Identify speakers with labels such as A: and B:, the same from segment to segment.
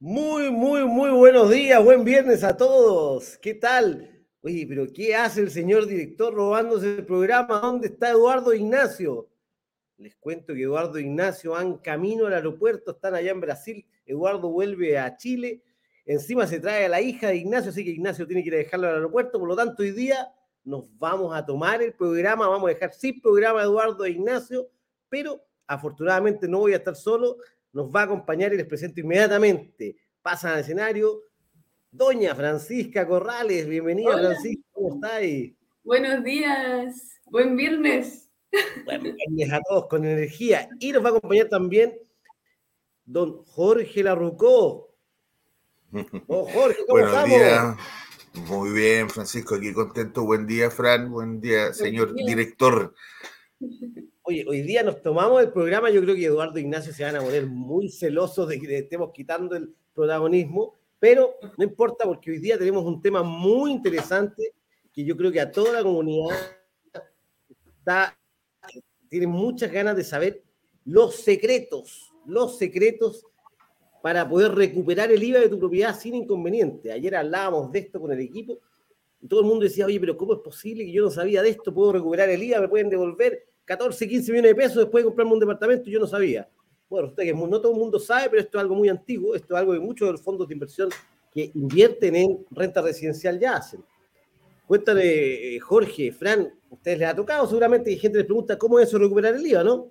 A: Muy, muy, muy buenos días, buen viernes a todos. ¿Qué tal? Oye, pero ¿qué hace el señor director robándose el programa? ¿Dónde está Eduardo Ignacio? Les cuento que Eduardo Ignacio van camino al aeropuerto, están allá en Brasil. Eduardo vuelve a Chile. Encima se trae a la hija de Ignacio, así que Ignacio tiene que ir a dejarlo al aeropuerto. Por lo tanto, hoy día nos vamos a tomar el programa, vamos a dejar sin programa Eduardo e Ignacio, pero afortunadamente no voy a estar solo nos va a acompañar y les presento inmediatamente. Pasan al escenario Doña Francisca Corrales. Bienvenida, Francisca, ¿cómo estáis?
B: Buenos días, buen viernes.
A: Buen viernes a todos con energía. Y nos va a acompañar también don Jorge Larrucó.
C: Oh, Jorge, ¿cómo Buenos días. Muy bien, Francisco, aquí contento. Buen día, Fran. Buen día, señor director.
A: Oye, hoy día nos tomamos el programa, yo creo que Eduardo e Ignacio se van a poner muy celosos de que estemos quitando el protagonismo, pero no importa porque hoy día tenemos un tema muy interesante que yo creo que a toda la comunidad tiene muchas ganas de saber los secretos, los secretos para poder recuperar el IVA de tu propiedad sin inconveniente. Ayer hablábamos de esto con el equipo y todo el mundo decía, oye, pero ¿cómo es posible que yo no sabía de esto? ¿Puedo recuperar el IVA? ¿Me pueden devolver? 14, 15 millones de pesos después de comprarme un departamento, yo no sabía. Bueno, usted, no todo el mundo sabe, pero esto es algo muy antiguo, esto es algo que muchos de los fondos de inversión que invierten en renta residencial ya hacen. Cuéntale, eh, Jorge, Fran, ustedes les ha tocado seguramente y gente les pregunta cómo es eso recuperar el IVA, ¿no?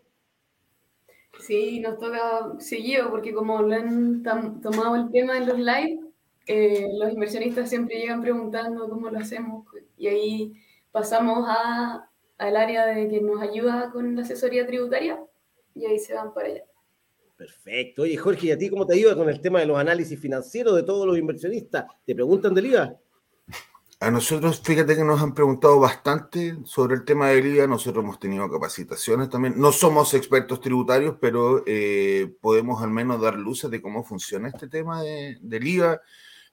B: Sí, nos toca seguido porque como lo han tomado el tema en los live, eh, los inversionistas siempre llegan preguntando cómo lo hacemos y ahí pasamos a al área de que nos ayuda con la asesoría tributaria y ahí se van para allá.
A: Perfecto. Oye, Jorge, ¿y a ti cómo te ayuda con el tema de los análisis financieros de todos los inversionistas? ¿Te preguntan del IVA?
C: A nosotros, fíjate que nos han preguntado bastante sobre el tema del IVA. Nosotros hemos tenido capacitaciones también. No somos expertos tributarios, pero eh, podemos al menos dar luces de cómo funciona este tema del IVA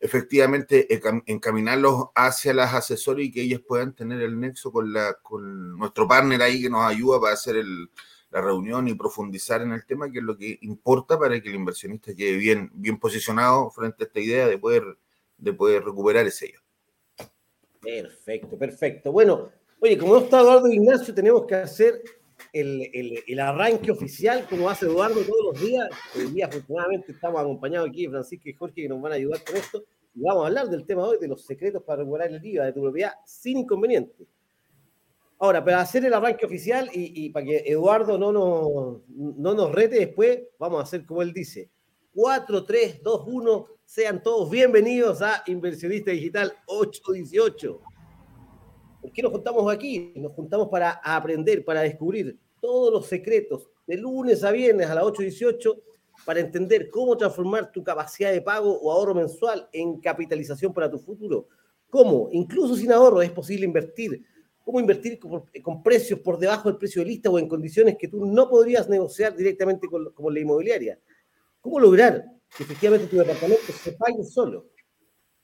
C: efectivamente encaminarlos hacia las asesoras y que ellas puedan tener el nexo con, la, con nuestro partner ahí que nos ayuda para hacer la reunión y profundizar en el tema, que es lo que importa para que el inversionista quede bien, bien posicionado frente a esta idea de poder, de poder recuperar ese sello.
A: Perfecto, perfecto. Bueno, oye, como no está Eduardo Ignacio, tenemos que hacer el, el, arranque oficial, como hace Eduardo todos los días. Hoy día, afortunadamente, estamos acompañados aquí de Francisco y Jorge que nos van a ayudar con esto. Y vamos a hablar del tema hoy, de los secretos para recuperar el IVA de tu propiedad sin inconveniente. Ahora, para hacer el arranque oficial y, para que Eduardo no nos, no nos rete después, vamos a hacer como él dice. 4, 3, 2, 1, sean todos bienvenidos a Inversionista Digital 818. ¿Por qué nos juntamos aquí? Nos juntamos para aprender, para descubrir todos los secretos de lunes a viernes a las 8.18 para entender cómo transformar tu capacidad de pago o ahorro mensual en capitalización para tu futuro. ¿Cómo? Incluso sin ahorro es posible invertir. ¿Cómo invertir con, precios por debajo del precio de lista o en condiciones que tú no podrías negociar directamente con, la inmobiliaria? ¿Cómo lograr que efectivamente tu departamento se pague solo?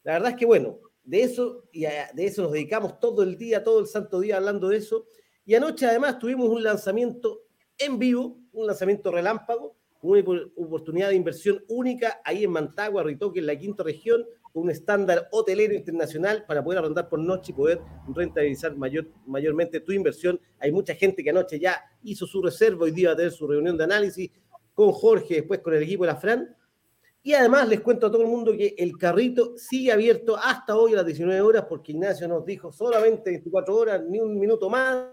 A: La verdad es que, bueno, de eso y de eso nos dedicamos todo el día, todo el santo día hablando de eso. Y anoche además tuvimos un lanzamiento en vivo, un lanzamiento relámpago, una oportunidad de inversión única ahí en Mantagua, Ritoque, en la quinta región, un estándar hotelero internacional para poder arrendar por noche y poder rentabilizar mayor, mayormente tu inversión. Hay mucha gente que anoche ya hizo su reserva, hoy día va a tener su reunión de análisis con Jorge, después con el equipo de la Fran. Y además les cuento a todo el mundo que el carrito sigue abierto hasta hoy a las 19 horas porque Ignacio nos dijo solamente 24 horas, ni un minuto más.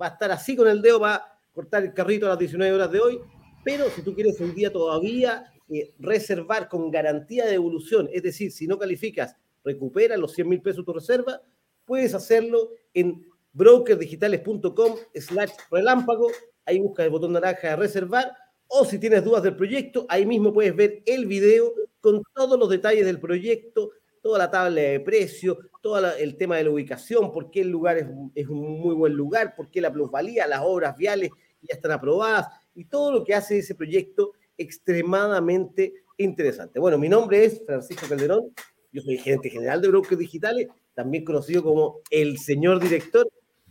A: Va a estar así con el dedo para cortar el carrito a las 19 horas de hoy pero si tú quieres un día todavía eh, reservar con garantía de devolución, es decir, si no calificas, recupera los 100 mil pesos tu reserva, puedes hacerlo en brokerdigitales.com slash relámpago, ahí busca el botón naranja de reservar, o si tienes dudas del proyecto, ahí mismo puedes ver el video con todos los detalles del proyecto, toda la tabla de precios, todo el tema de la ubicación, por qué el lugar es, es un muy buen lugar, por qué la plusvalía, las obras viales ya están aprobadas y todo lo que hace ese proyecto extremadamente interesante. Bueno, mi nombre es Francisco Calderón, yo soy gerente general de Brokers Digitales, también conocido como el señor director,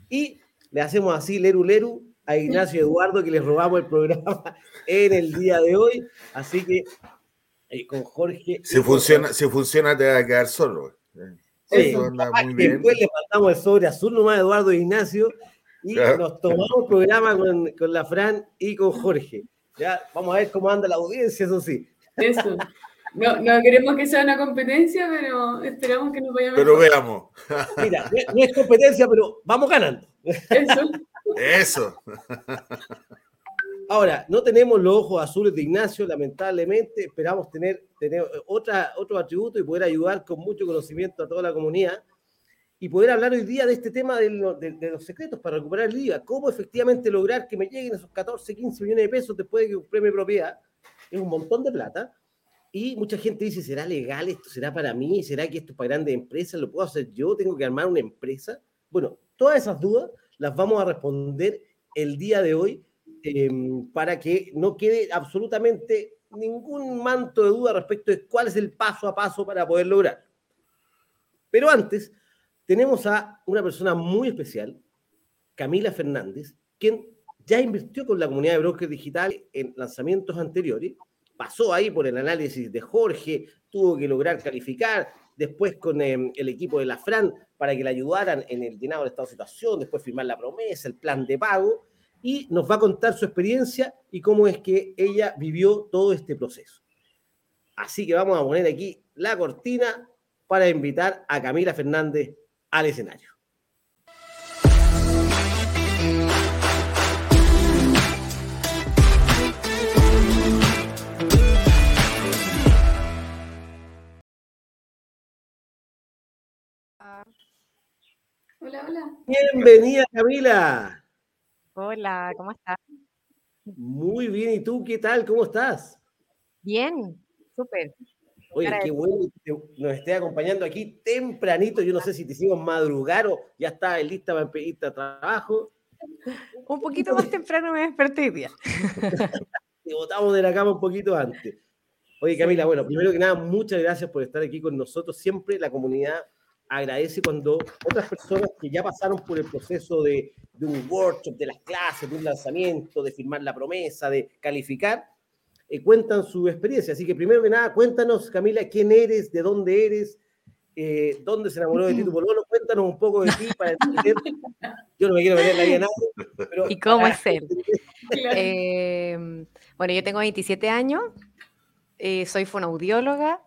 A: y le hacemos así, leru leru, a Ignacio Eduardo, que les robamos el programa en el día de hoy. Así que eh, con Jorge.
C: Si funciona, si funciona, te va a quedar solo.
A: Sí, Después le mandamos el sobre azul nomás a Eduardo e Ignacio y nos tomamos el programa con, con, la Fran y con Jorge. Ya, vamos a ver cómo anda la audiencia, eso sí.
B: Eso. No, no queremos que sea una competencia, pero esperamos que nos vaya
C: mejor. Pero veamos.
A: Mira, no es competencia, pero vamos ganando.
B: Eso.
C: Eso.
A: Ahora, no tenemos los ojos azules de Ignacio, lamentablemente. Esperamos tener, tener otra, otro atributo y poder ayudar con mucho conocimiento a toda la comunidad y poder hablar hoy día de este tema de, los secretos para recuperar el IVA. Cómo efectivamente lograr que me lleguen esos 14, 15 millones de pesos después de que compré mi propiedad. Es un montón de plata. Y mucha gente dice, ¿será legal esto? ¿Será para mí? ¿Será que esto es para grandes empresas? ¿Lo puedo hacer yo? ¿Tengo que armar una empresa? Bueno, todas esas dudas las vamos a responder el día de hoy em, para que no quede absolutamente ningún manto de duda respecto de cuál es el paso a paso para poder lograr. Pero antes, tenemos a una persona muy especial, Camila Fernández, quien ya invirtió con la comunidad de brokers digital en lanzamientos anteriores, pasó ahí por el análisis de Jorge, tuvo que lograr calificar, después con em, el equipo de la Fran para que le ayudaran en el llenado del estado de situación, después firmar la promesa, el plan de pago, y nos va a contar su experiencia y cómo es que ella vivió todo este proceso. Así que vamos a poner aquí la cortina para invitar a Camila Fernández al escenario.
B: Hola, hola.
A: Bienvenida, Camila.
D: Hola, ¿cómo estás?
A: Muy bien, ¿y tú qué tal? ¿Cómo estás?
D: Bien, súper.
A: Oye, qué bueno que nos esté acompañando aquí tempranito. Yo no sé si te hicimos madrugar o ya está lista para pedirte a trabajo.
D: Un poquito más temprano me desperté día.
A: Te botamos de la cama un poquito antes. Oye, Camila, bueno, primero que nada, muchas gracias por estar aquí con nosotros. Siempre la comunidad agradece cuando otras personas que ya pasaron por el proceso de, un workshop, de las clases, de un lanzamiento, de firmar la promesa, de calificar, eh, cuentan su experiencia. Así que primero que nada, cuéntanos, Camila, quién eres, de dónde eres, eh, dónde se enamoró de ti tu pololo, cuéntanos un poco de ti para entender. Yo no me quiero ver la vida
D: nada. Pero ¿Y cómo es él? Em, bueno, yo tengo 27 años, eh, soy fonoaudióloga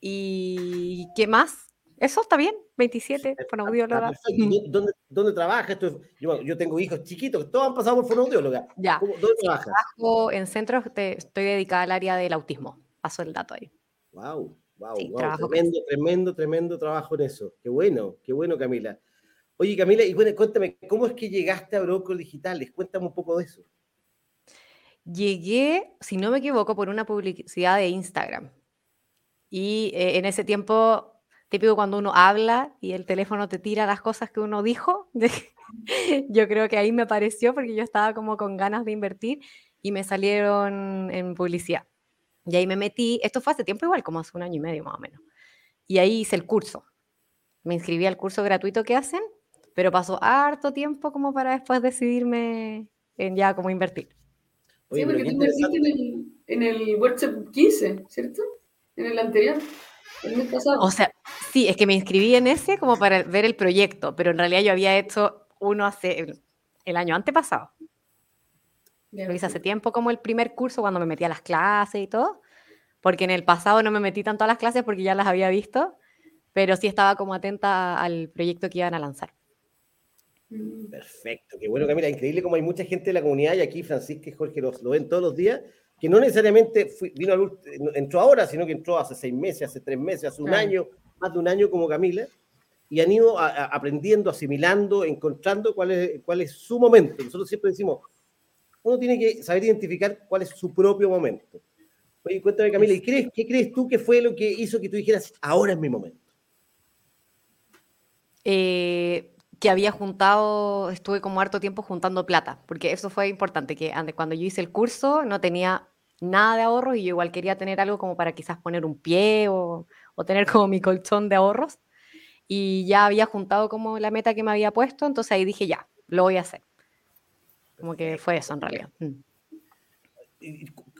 D: y ¿qué más? Eso está bien, 27, fonoaudióloga.
A: ¿Dónde, ¿Dónde trabajas? Yo, yo, tengo hijos chiquitos, todos han pasado por fonoaudióloga.
D: Ya. ¿Dónde trabajas? Trabajo en centros, estoy dedicada al área del autismo. Paso el dato ahí.
A: Wow, wow, wow. Tremendo, tremendo, tremendo trabajo en eso. Qué bueno, qué bueno, Camila. Oye, Camila, y bueno, cuéntame, ¿cómo es que llegaste a Brokers Digitales? Cuéntame un poco de eso.
D: Llegué, si no me equivoco, por una publicidad de Instagram. Y eh, en ese tiempo típico cuando uno habla y el teléfono te tira las cosas que uno dijo. yo creo que ahí me apareció porque yo estaba como con ganas de invertir y me salieron en publicidad. Y ahí me metí, esto fue hace tiempo igual, como hace un año y medio más o menos. Y ahí hice el curso. Me inscribí al curso gratuito que hacen, pero pasó harto tiempo como para después decidirme en ya cómo invertir.
B: sí, porque tú invertiste en el, en el workshop 15, ¿cierto? En el anterior.
D: O sea, sí, es que me inscribí en ese como para ver el proyecto, pero en realidad yo había hecho uno hace el, año antepasado. Lo hice hace tiempo como el primer curso cuando me metí a las clases y todo, porque en el pasado no me metí tanto a las clases porque ya las había visto, pero sí estaba como atenta al proyecto que iban a lanzar.
A: Mm. Perfecto, qué bueno Camila, increíble como hay mucha gente de la comunidad y aquí Francisca y Jorge los, lo ven todos los días que no necesariamente vino entró ahora, sino que entró hace seis meses, hace tres meses, hace un año, más de un año como Camila, y han ido aprendiendo, asimilando, encontrando cuál es, cuál es su momento. Nosotros siempre decimos, uno tiene que saber identificar cuál es su propio momento. Oye, cuéntame, Camila, ¿y crees, qué crees tú que fue lo que hizo que tú dijeras, ahora es mi momento?
D: Eh, que había juntado, estuve como harto tiempo juntando plata, porque eso fue importante, que antes, cuando yo hice el curso no tenía nada de ahorros y yo igual quería tener algo como para quizás poner un pie o, o tener como mi colchón de ahorros y ya había juntado como la meta que me había puesto, entonces ahí dije, ya, lo voy a hacer. Como que fue eso en realidad. Mm.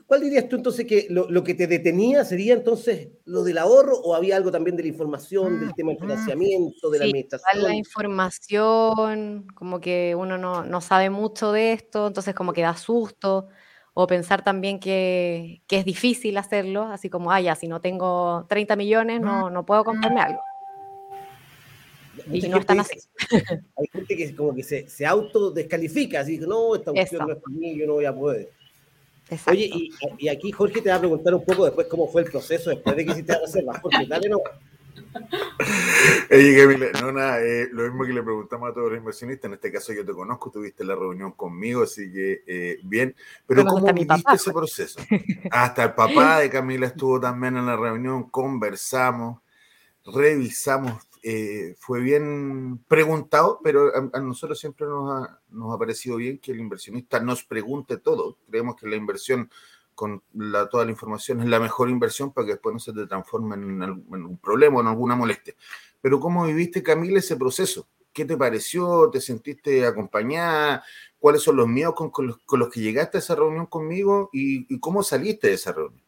A: ¿Cuál dirías tú entonces que lo, que te detenía sería entonces lo del ahorro o había algo también de la información, del tema del financiamiento, de la administración?
D: La información, como que uno no, no, sabe mucho de esto, entonces como que da susto, o pensar también que, que es difícil hacerlo, así como, ah, ya, si no tengo 30 millones no, no puedo comprarme algo.
A: y no están así. Hay gente que como que se, se autodescalifica, así que no, esta cuestión no es para mí, yo no voy a poder. Oye, y, aquí Jorge te va a preguntar un poco después cómo fue el proceso después de que hiciste la reserva. Jorge, dale no.
C: Oye, no, nada, eh, lo mismo que le preguntamos a todos los inversionistas, en este caso yo te conozco, tuviste la reunión conmigo, así que eh, bien, pero ¿cómo viviste ese proceso? Hasta el papá de Camila estuvo también en la reunión, conversamos, revisamos eh, fue bien preguntado, pero a, nosotros siempre nos ha, nos ha, parecido bien que el inversionista nos pregunte todo. Creemos que la inversión con la, toda la información es la mejor inversión para que después no se te transforme en, un problema o en alguna molestia. Pero ¿cómo viviste, Camila, ese proceso? ¿Qué te pareció? ¿Te sentiste acompañada? ¿Cuáles son los miedos con, los, que llegaste a esa reunión conmigo? ¿Y, cómo saliste de esa reunión?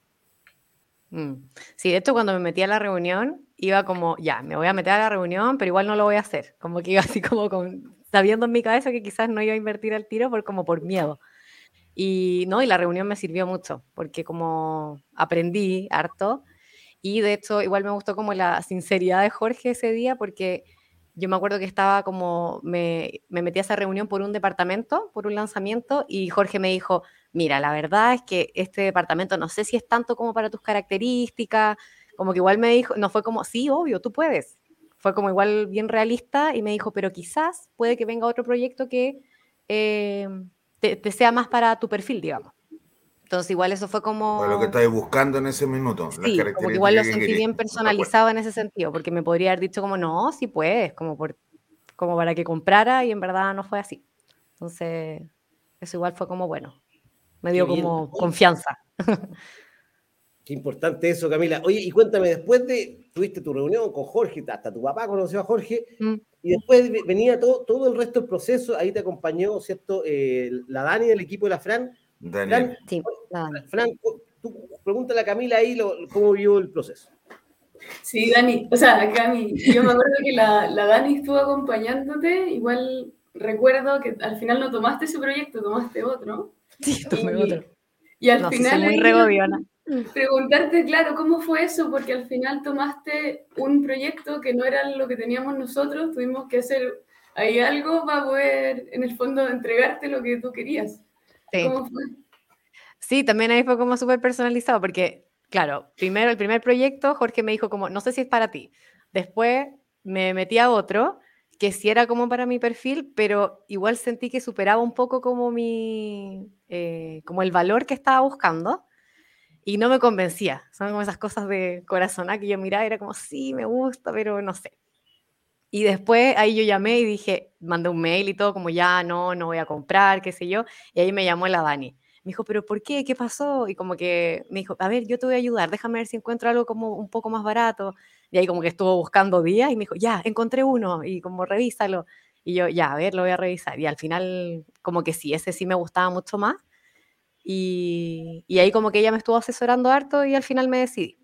D: Mm. Sí, de hecho, cuando me metí a la reunión, iba como, ya, me voy a meter a la reunión, pero igual no lo voy a hacer. Como que iba así como sabiendo en mi cabeza que quizás no iba a invertir al tiro por como por miedo. Y no, y la reunión me sirvió mucho, porque como aprendí harto, y de hecho igual me gustó como la sinceridad de Jorge ese día, porque yo me acuerdo que estaba como, me, me metí a esa reunión por un departamento, por un lanzamiento, y Jorge me dijo, mira, la verdad es que este departamento no sé si es tanto como para tus características, como que igual me dijo, no fue como, sí, obvio, tú puedes. Fue como igual bien realista y me dijo, pero quizás puede que venga otro proyecto que eh, te, sea más para tu perfil, digamos. Entonces igual eso fue como...
C: lo que estabas buscando en ese minuto.
D: Sí, como que igual lo sentí bien personalizado en ese sentido, porque me podría haber dicho como, no, sí puedes, como, por, como para que comprara y en verdad no fue así. Entonces, eso igual fue como bueno. Me dio como confianza.
A: Qué importante eso, Camila. Oye, y cuéntame, después de, tuviste tu reunión con Jorge, hasta tu papá conoció a Jorge, mm. y después venía todo, todo el resto del proceso, ahí te acompañó, ¿cierto? Eh, la Dani del equipo de la Fran.
D: Dani. sí,
A: Fran, tú pregúntale a Camila ahí cómo vio el proceso.
B: Sí, Dani, o sea, Cami, yo me acuerdo que la, la Dani estuvo acompañándote, igual recuerdo que al final no tomaste ese proyecto, tomaste otro.
D: Sí, tomé otro.
B: Y al final...
D: muy regodiona
B: preguntarte, claro, ¿cómo fue eso? Porque al final tomaste un proyecto que no era lo que teníamos nosotros, tuvimos que hacer ahí algo para poder, en el fondo, entregarte lo que tú querías.
D: Sí. ¿Cómo fue? Sí, también ahí fue como súper personalizado, porque, claro, primero el primer proyecto, Jorge me dijo como, no sé si es para ti. Después me metí a otro, que sí era como para mi perfil, pero igual sentí que superaba un poco como mi, eh, como el valor que estaba buscando y no me convencía. Son como esas cosas de corazón que yo miraba y era como, sí, me gusta, pero no sé. Y después ahí yo llamé y dije, mandé un mail y todo, como ya no, no voy a comprar, qué sé yo. Y ahí me llamó la Dani. Me dijo, pero ¿por qué? ¿Qué pasó? Y como que me dijo, a ver, yo te voy a ayudar, déjame ver si encuentro algo como un poco más barato. Y ahí como que estuvo buscando días y me dijo, ya, encontré uno y como revísalo. Y yo, ya, a ver, lo voy a revisar. Y al final, como que sí, ese sí me gustaba mucho más. Y, ahí como que ella me estuvo asesorando harto y al final me decidí.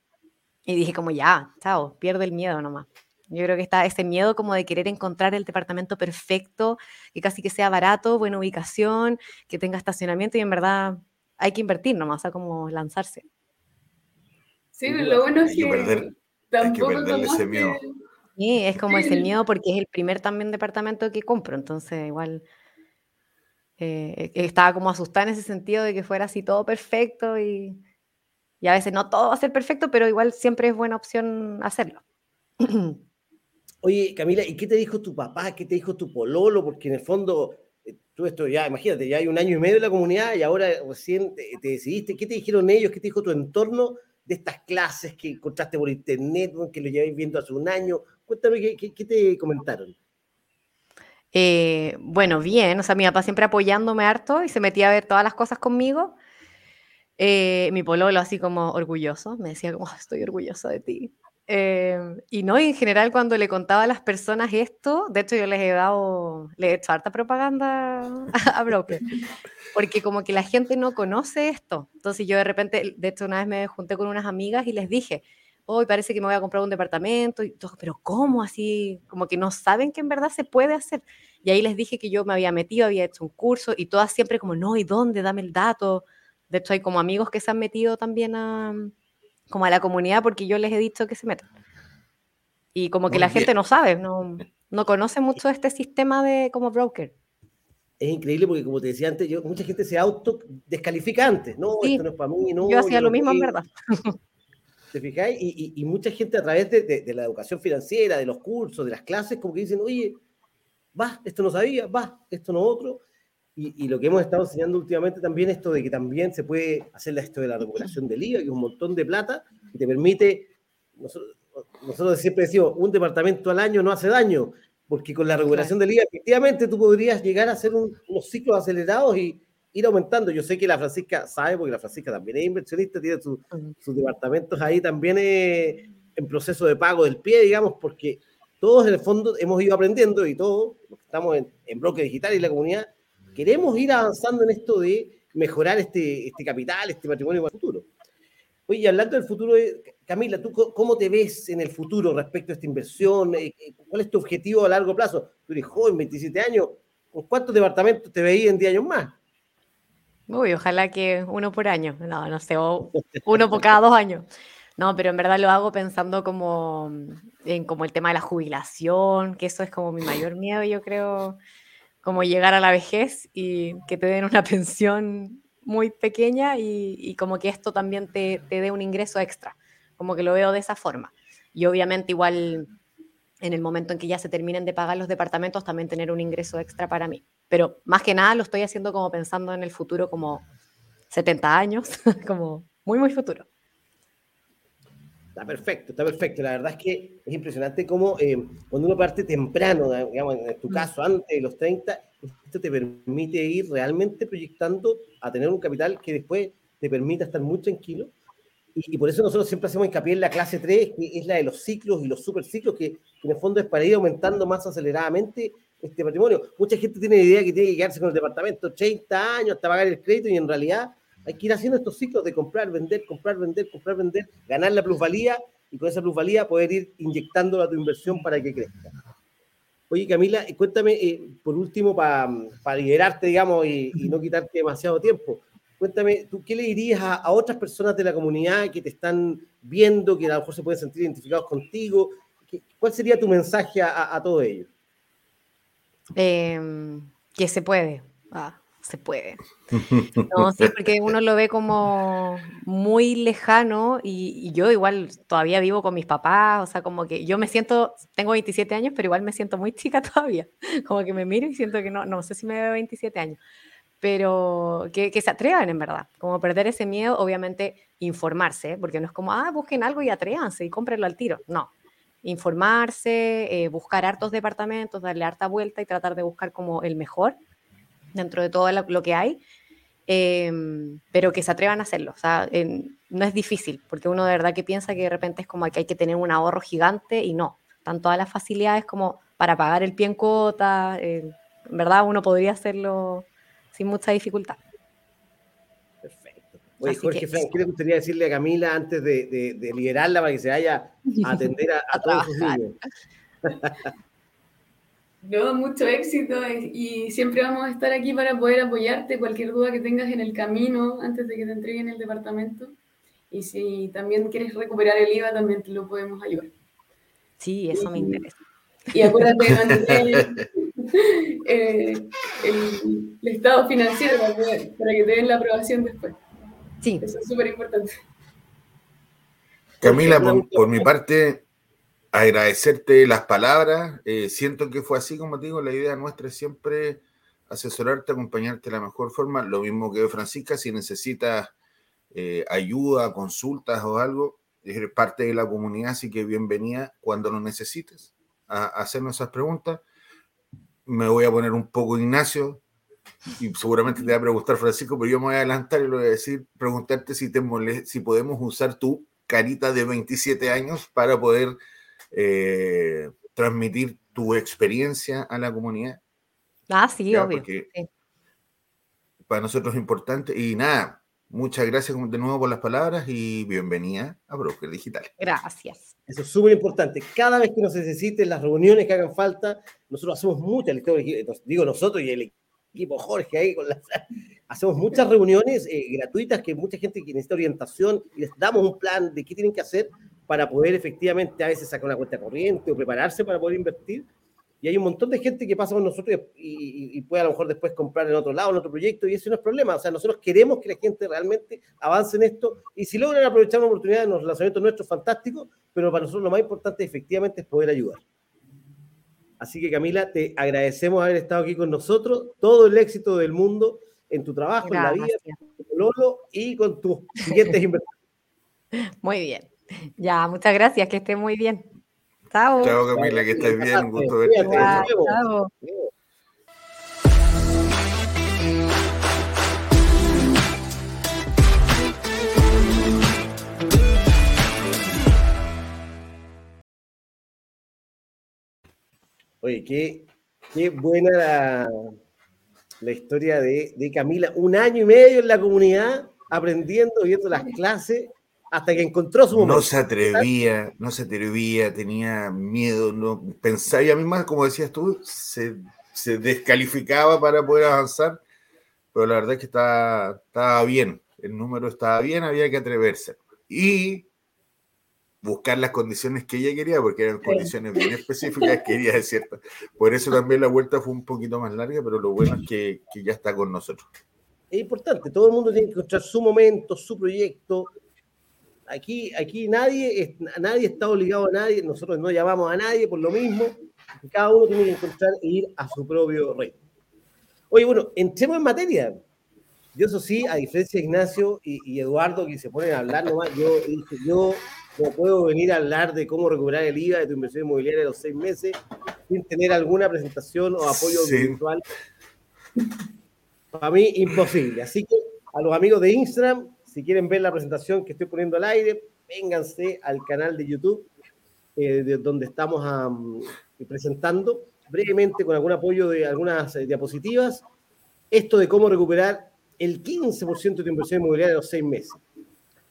D: Y dije como ya, chao, pierde el miedo nomás. Yo creo que está ese miedo como de querer encontrar el departamento perfecto, que casi que sea barato, buena ubicación, que tenga estacionamiento y en verdad hay que invertir nomás, o sea, como lanzarse.
B: Sí, lo bueno es que,
C: perder, tampoco hay que perderle ese miedo.
D: Sí, es como ese miedo porque es el primer también departamento que compro, entonces igual eh, estaba como asustada en ese sentido de que fuera así todo perfecto y, a veces no todo va a ser perfecto, pero igual siempre es buena opción hacerlo.
A: Oye, Camila, ¿y qué te dijo tu papá? ¿Qué te dijo tu pololo? Porque en el fondo, eh, tú esto ya, imagínate, ya hay un año y medio en la comunidad y ahora recién te, decidiste, ¿qué te dijeron ellos? ¿Qué te dijo tu entorno de estas clases que encontraste por internet, que lo lleváis viendo hace un año? Cuéntame qué, te comentaron.
D: Eh, bueno, bien, o sea, mi papá siempre apoyándome harto y se metía a ver todas las cosas conmigo. Eh, mi pololo así como orgulloso, me decía como, estoy orgulloso de ti. Em, y no, en general cuando le contaba a las personas esto, de hecho yo les he dado, le he hecho harta propaganda a, Broker, porque como que la gente no conoce esto. Entonces yo de repente, de hecho una vez me junté con unas amigas y les dije, hoy parece que me voy a comprar un departamento, y todo, pero ¿cómo así? Como que no saben que en verdad se puede hacer. Y ahí les dije que yo me había metido, había hecho un curso y todas siempre como, no, ¿y dónde? Dame el dato. De hecho hay como amigos que se han metido también a como a la comunidad porque yo les he dicho que se metan. Y como que la gente no sabe, no, no conoce mucho este sistema de como broker.
A: Es increíble porque, como te decía antes, yo, mucha gente se auto descalifica antes. No, esto no es para mí. No,
D: yo hacía lo mismo, en verdad.
A: ¿Te fijáis? Y, y, mucha gente a través de, de, la educación financiera, de los cursos, de las clases, como que dicen, oye, va, esto no sabía, va, esto no otro. Y, y, lo que hemos estado enseñando últimamente también, esto de que también se puede hacer esto de la recuperación del IVA, que es un montón de plata, y te permite, nosotros, nosotros siempre decimos, un departamento al año no hace daño, porque con la recuperación del IVA, efectivamente tú podrías llegar a hacer unos ciclos acelerados y ir aumentando. Yo sé que la Francisca sabe, porque la Francisca también es inversionista, tiene sus departamentos ahí también eh, en proceso de pago del pie, digamos, porque todos en el fondo hemos ido aprendiendo y todos, estamos en, en bloque digital y la comunidad, queremos ir avanzando en esto de mejorar este, este capital, este patrimonio para el futuro. Oye, hablando del futuro, eh, Camila, ¿tú cómo te ves en el futuro respecto a esta inversión? Eh, eh, ¿Cuál es tu objetivo a largo plazo? Tú eres joven, 27 años, ¿con cuántos departamentos te veías en 10 años más?
D: Uy, ojalá que uno por año, no, no sé, uno por cada dos años. No, pero en verdad lo hago pensando como en como el tema de la jubilación, que eso es como mi mayor miedo, yo creo, como llegar a la vejez y que te den una pensión muy pequeña y, como que esto también te, te dé un ingreso extra, como que lo veo de esa forma. Y obviamente igual en el momento en que ya se terminen de pagar los departamentos, también tener un ingreso extra para mí. Pero más que nada lo estoy haciendo como pensando en el futuro como 70 años, como muy, muy futuro.
A: Está perfecto, está perfecto. La verdad es que es impresionante cómo eh, cuando uno parte temprano, digamos, en tu mm. caso, antes de los 30, esto te permite ir realmente proyectando a tener un capital que después te permita estar muy tranquilo. Y, por eso nosotros siempre hacemos hincapié en la clase 3, que es la de los ciclos y los superciclos, que, que en el fondo es para ir aumentando más aceleradamente este patrimonio. Mucha gente tiene la idea que tiene que quedarse con el departamento 30 años hasta pagar el crédito y en realidad hay que ir haciendo estos ciclos de comprar, vender, comprar, vender, comprar, vender, ganar la plusvalía y con esa plusvalía poder ir inyectándola a tu inversión para que crezca. Oye, Camila, cuéntame, eh, por último, para liberarte, digamos, y, no quitarte demasiado tiempo, cuéntame, ¿tú qué le dirías a, otras personas de la comunidad que te están viendo, que a lo mejor se pueden sentir identificados contigo? ¿Cuál sería tu mensaje a, a todos ellos?
D: Em, que se puede. Ah, se puede. No, sí, porque uno lo ve como muy lejano y, yo igual todavía vivo con mis papás, o sea, como que yo me siento, tengo 27 años, pero igual me siento muy chica todavía, como que me miro y siento que no, no sé si me veo 27 años, pero que, que se atrevan en verdad, como perder ese miedo, obviamente informarse, porque no es como, ah, busquen algo y atrévanse y cómprenlo al tiro, no. Informarse, eh, buscar hartos departamentos, darle harta vuelta y tratar de buscar como el mejor dentro de todo lo que hay, em, pero que se atrevan a hacerlo. O sea, no es difícil, porque uno de verdad que piensa que de repente es como que hay que tener un ahorro gigante y no. Están todas las facilidades como para pagar el pie en cuota. en verdad, uno podría hacerlo sin mucha dificultad.
A: Oye, Jorge, Frank, ¿qué le gustaría decirle a Camila antes de, de, liberarla para que se vaya a atender a, a todos sus niños?
B: No, mucho éxito y siempre vamos a estar aquí para poder apoyarte cualquier duda que tengas en el camino antes de que te entreguen el departamento. Y si también quieres recuperar el IVA, también te lo podemos ayudar.
D: Sí, eso me interesa.
B: Y acuérdate de mantener eh, el, estado financiero para, que te den la aprobación después. Sí. Eso es súper importante.
C: Camila, por mi parte, agradecerte las palabras. Eh, siento que fue así, como te digo, la idea nuestra es siempre asesorarte, acompañarte de la mejor forma. Lo mismo que Francisca, si necesitas eh, ayuda, consultas o algo, eres parte de la comunidad, así que bienvenida cuando lo necesites a, hacernos esas preguntas. Me voy a poner un poco Ignacio, y seguramente te va a preguntar Francisco, pero yo me voy a adelantar y lo voy a decir, preguntarte si, te si podemos usar tu carita de 27 años para poder eh, transmitir tu experiencia a la comunidad.
D: Ah, sí, obvio.
C: Para nosotros es importante. Y nada, muchas gracias de nuevo por las palabras y bienvenida a Broker Digital.
D: Gracias.
A: Eso es súper importante. Cada vez que nos necesiten, las reuniones que hagan falta, nosotros hacemos muchas, digo nosotros y el equipo Jorge ahí, con hacemos muchas reuniones eh, gratuitas que mucha gente que necesita orientación y les damos un plan de qué tienen que hacer para poder efectivamente a veces sacar una cuenta corriente o prepararse para poder invertir. Y hay un montón de gente que pasa con nosotros y, puede a lo mejor después comprar en otro lado, en otro proyecto, y eso no es problema. O sea, nosotros queremos que la gente realmente avance en esto y si logran aprovechar una oportunidad en los lanzamientos nuestros, fantástico, pero para nosotros lo más importante efectivamente es poder ayudar. Así que Camila, te agradecemos haber estado aquí con nosotros, todo el éxito del mundo en tu trabajo, en la vida, con tu Lolo y con tus siguientes inversiones.
D: Muy bien. Ya, muchas gracias, que esté muy bien. Chao.
C: Chao Camila, que estés bien, un gusto verte. Chao.
A: Oye, qué, qué buena la, la historia de, de, Camila. Un año y medio en la comunidad, aprendiendo, viendo las clases, hasta que encontró su momento.
C: No se atrevía, no se atrevía, tenía miedo, no pensaba, y a mí más, como decías tú, se, se descalificaba para poder avanzar, pero la verdad es que estaba, estaba bien, el número estaba bien, había que atreverse. Y buscar las condiciones que ella quería, porque eran condiciones bien específicas, quería decir. Por eso también la vuelta fue un poquito más larga, pero lo bueno es que, que, ya está con nosotros.
A: Es importante, todo el mundo tiene que encontrar su momento, su proyecto. Aquí, aquí nadie, nadie está obligado a nadie, nosotros no llamamos a nadie por lo mismo, cada uno tiene que encontrar e ir a su propio ritmo. Oye, bueno, entremos en materia. Yo eso sí, a diferencia de Ignacio y, y Eduardo, que se ponen a hablar nomás, yo no puedo venir a hablar de cómo recuperar el IVA de tu inversión inmobiliaria de los seis meses sin tener alguna presentación o apoyo virtual. Para mí, imposible. Así que a los amigos de Instagram, si quieren ver la presentación que estoy poniendo al aire, vénganse al canal de YouTube, eh, de donde estamos presentando brevemente con algún apoyo de algunas eh, diapositivas esto de cómo recuperar el 15% de tu inversión inmobiliaria de los seis meses.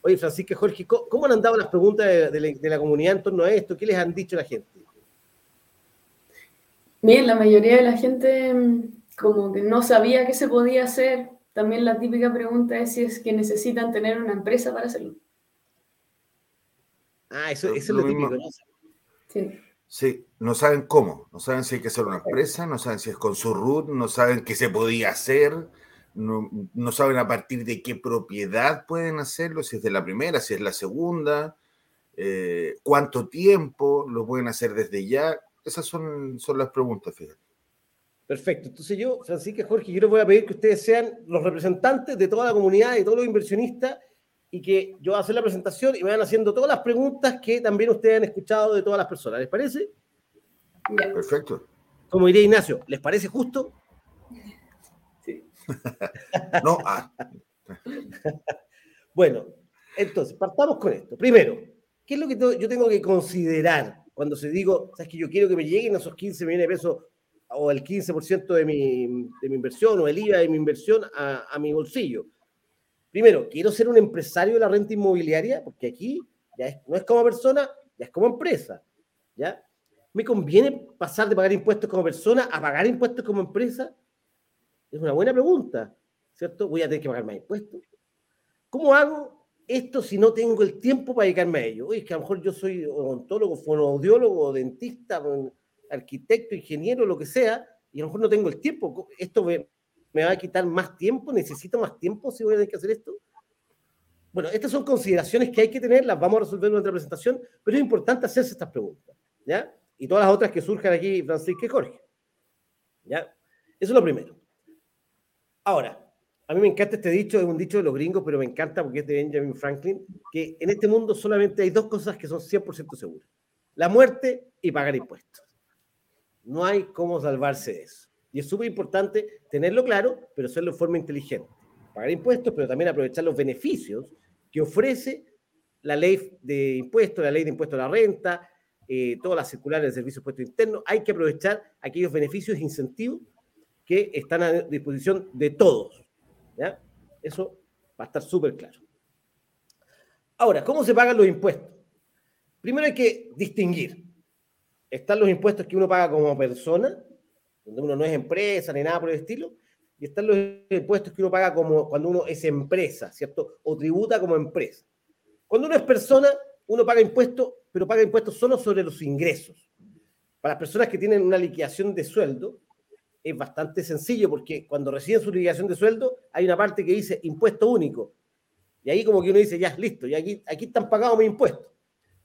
A: Oye, Francisca Jorge, ¿cómo han andado las preguntas de, la, comunidad en torno a esto? ¿Qué les han dicho la gente?
B: Bien, la mayoría de la gente mm, como que no sabía qué se podía hacer. También la típica pregunta es si es que necesitan tener una empresa para hacerlo.
A: Ah, eso, es lo, típico, ¿no?
C: Sí. Sí, no saben cómo, no saben si hay que hacer una empresa, no saben si es con su root, no saben qué se podía hacer, no, saben a partir de qué propiedad pueden hacerlo, si es de la primera, si es la segunda, eh, cuánto tiempo lo pueden hacer desde ya. Esas son, son las preguntas, fíjate.
A: Perfecto. Entonces yo, Francisca Jorge, yo les voy a pedir que ustedes sean los representantes de toda la comunidad, de todos los inversionistas, y que yo voy a hacer la presentación y me van haciendo todas las preguntas que también ustedes han escuchado de todas las personas. ¿Les parece?
C: Perfecto.
A: Como diría Ignacio, ¿les parece justo?
C: No. Ah.
A: bueno, entonces, partamos con esto. Primero, ¿qué es lo que yo tengo que considerar cuando se digo, sabes que yo quiero que me lleguen esos 15 millones de pesos o el 15% de mi, de mi inversión o el IVA de mi inversión a, a, mi bolsillo? Primero, quiero ser un empresario de la renta inmobiliaria, porque aquí ya no es como persona, ya es como empresa. ¿ya? ¿Me conviene pasar de pagar impuestos como persona a pagar impuestos como empresa? Es una buena pregunta, ¿cierto? Voy a tener que pagar más impuestos. ¿Cómo hago esto si no tengo el tiempo para dedicarme a ello? Oye, es que a lo mejor yo soy odontólogo, fonoaudiólogo, dentista, arquitecto, ingeniero, lo que sea, y a lo mejor no tengo el tiempo. ¿Esto me, va a quitar más tiempo? ¿Necesito más tiempo si voy a tener que hacer esto? Bueno, estas son consideraciones que hay que tener, las vamos a resolver en nuestra presentación, pero es importante hacerse estas preguntas, ¿ya? Y todas las otras que surjan aquí, Francisco y Jorge, ¿ya? Eso es lo primero. Ahora, a mí me encanta este dicho, es un dicho de los gringos, pero me encanta porque es de Benjamin Franklin, que en este mundo solamente hay dos cosas que son 100% seguras. La muerte y pagar impuestos. No hay cómo salvarse de eso. Y es súper importante tenerlo claro, pero hacerlo de forma inteligente. Pagar impuestos, pero también aprovechar los beneficios que ofrece la ley de impuestos, la ley de impuestos a la renta, eh, todas las circulares de servicio de impuestos internos. Hay que aprovechar aquellos beneficios e incentivos están a disposición de todos. ¿ya? Eso va a estar súper claro. Ahora, ¿cómo se pagan los impuestos? Primero hay que distinguir. Están los impuestos que uno paga como persona, donde uno no es empresa ni nada por el estilo, y están los impuestos que uno paga como cuando uno es empresa, ¿cierto? O tributa como empresa. Cuando uno es persona, uno paga impuestos, pero paga impuestos solo sobre los ingresos. Para las personas que tienen una liquidación de sueldo, es bastante sencillo porque cuando reciben su liquidación de sueldo, hay una parte que dice impuesto único. Y ahí como que uno dice, ya, listo, y aquí, aquí están pagados mis impuestos.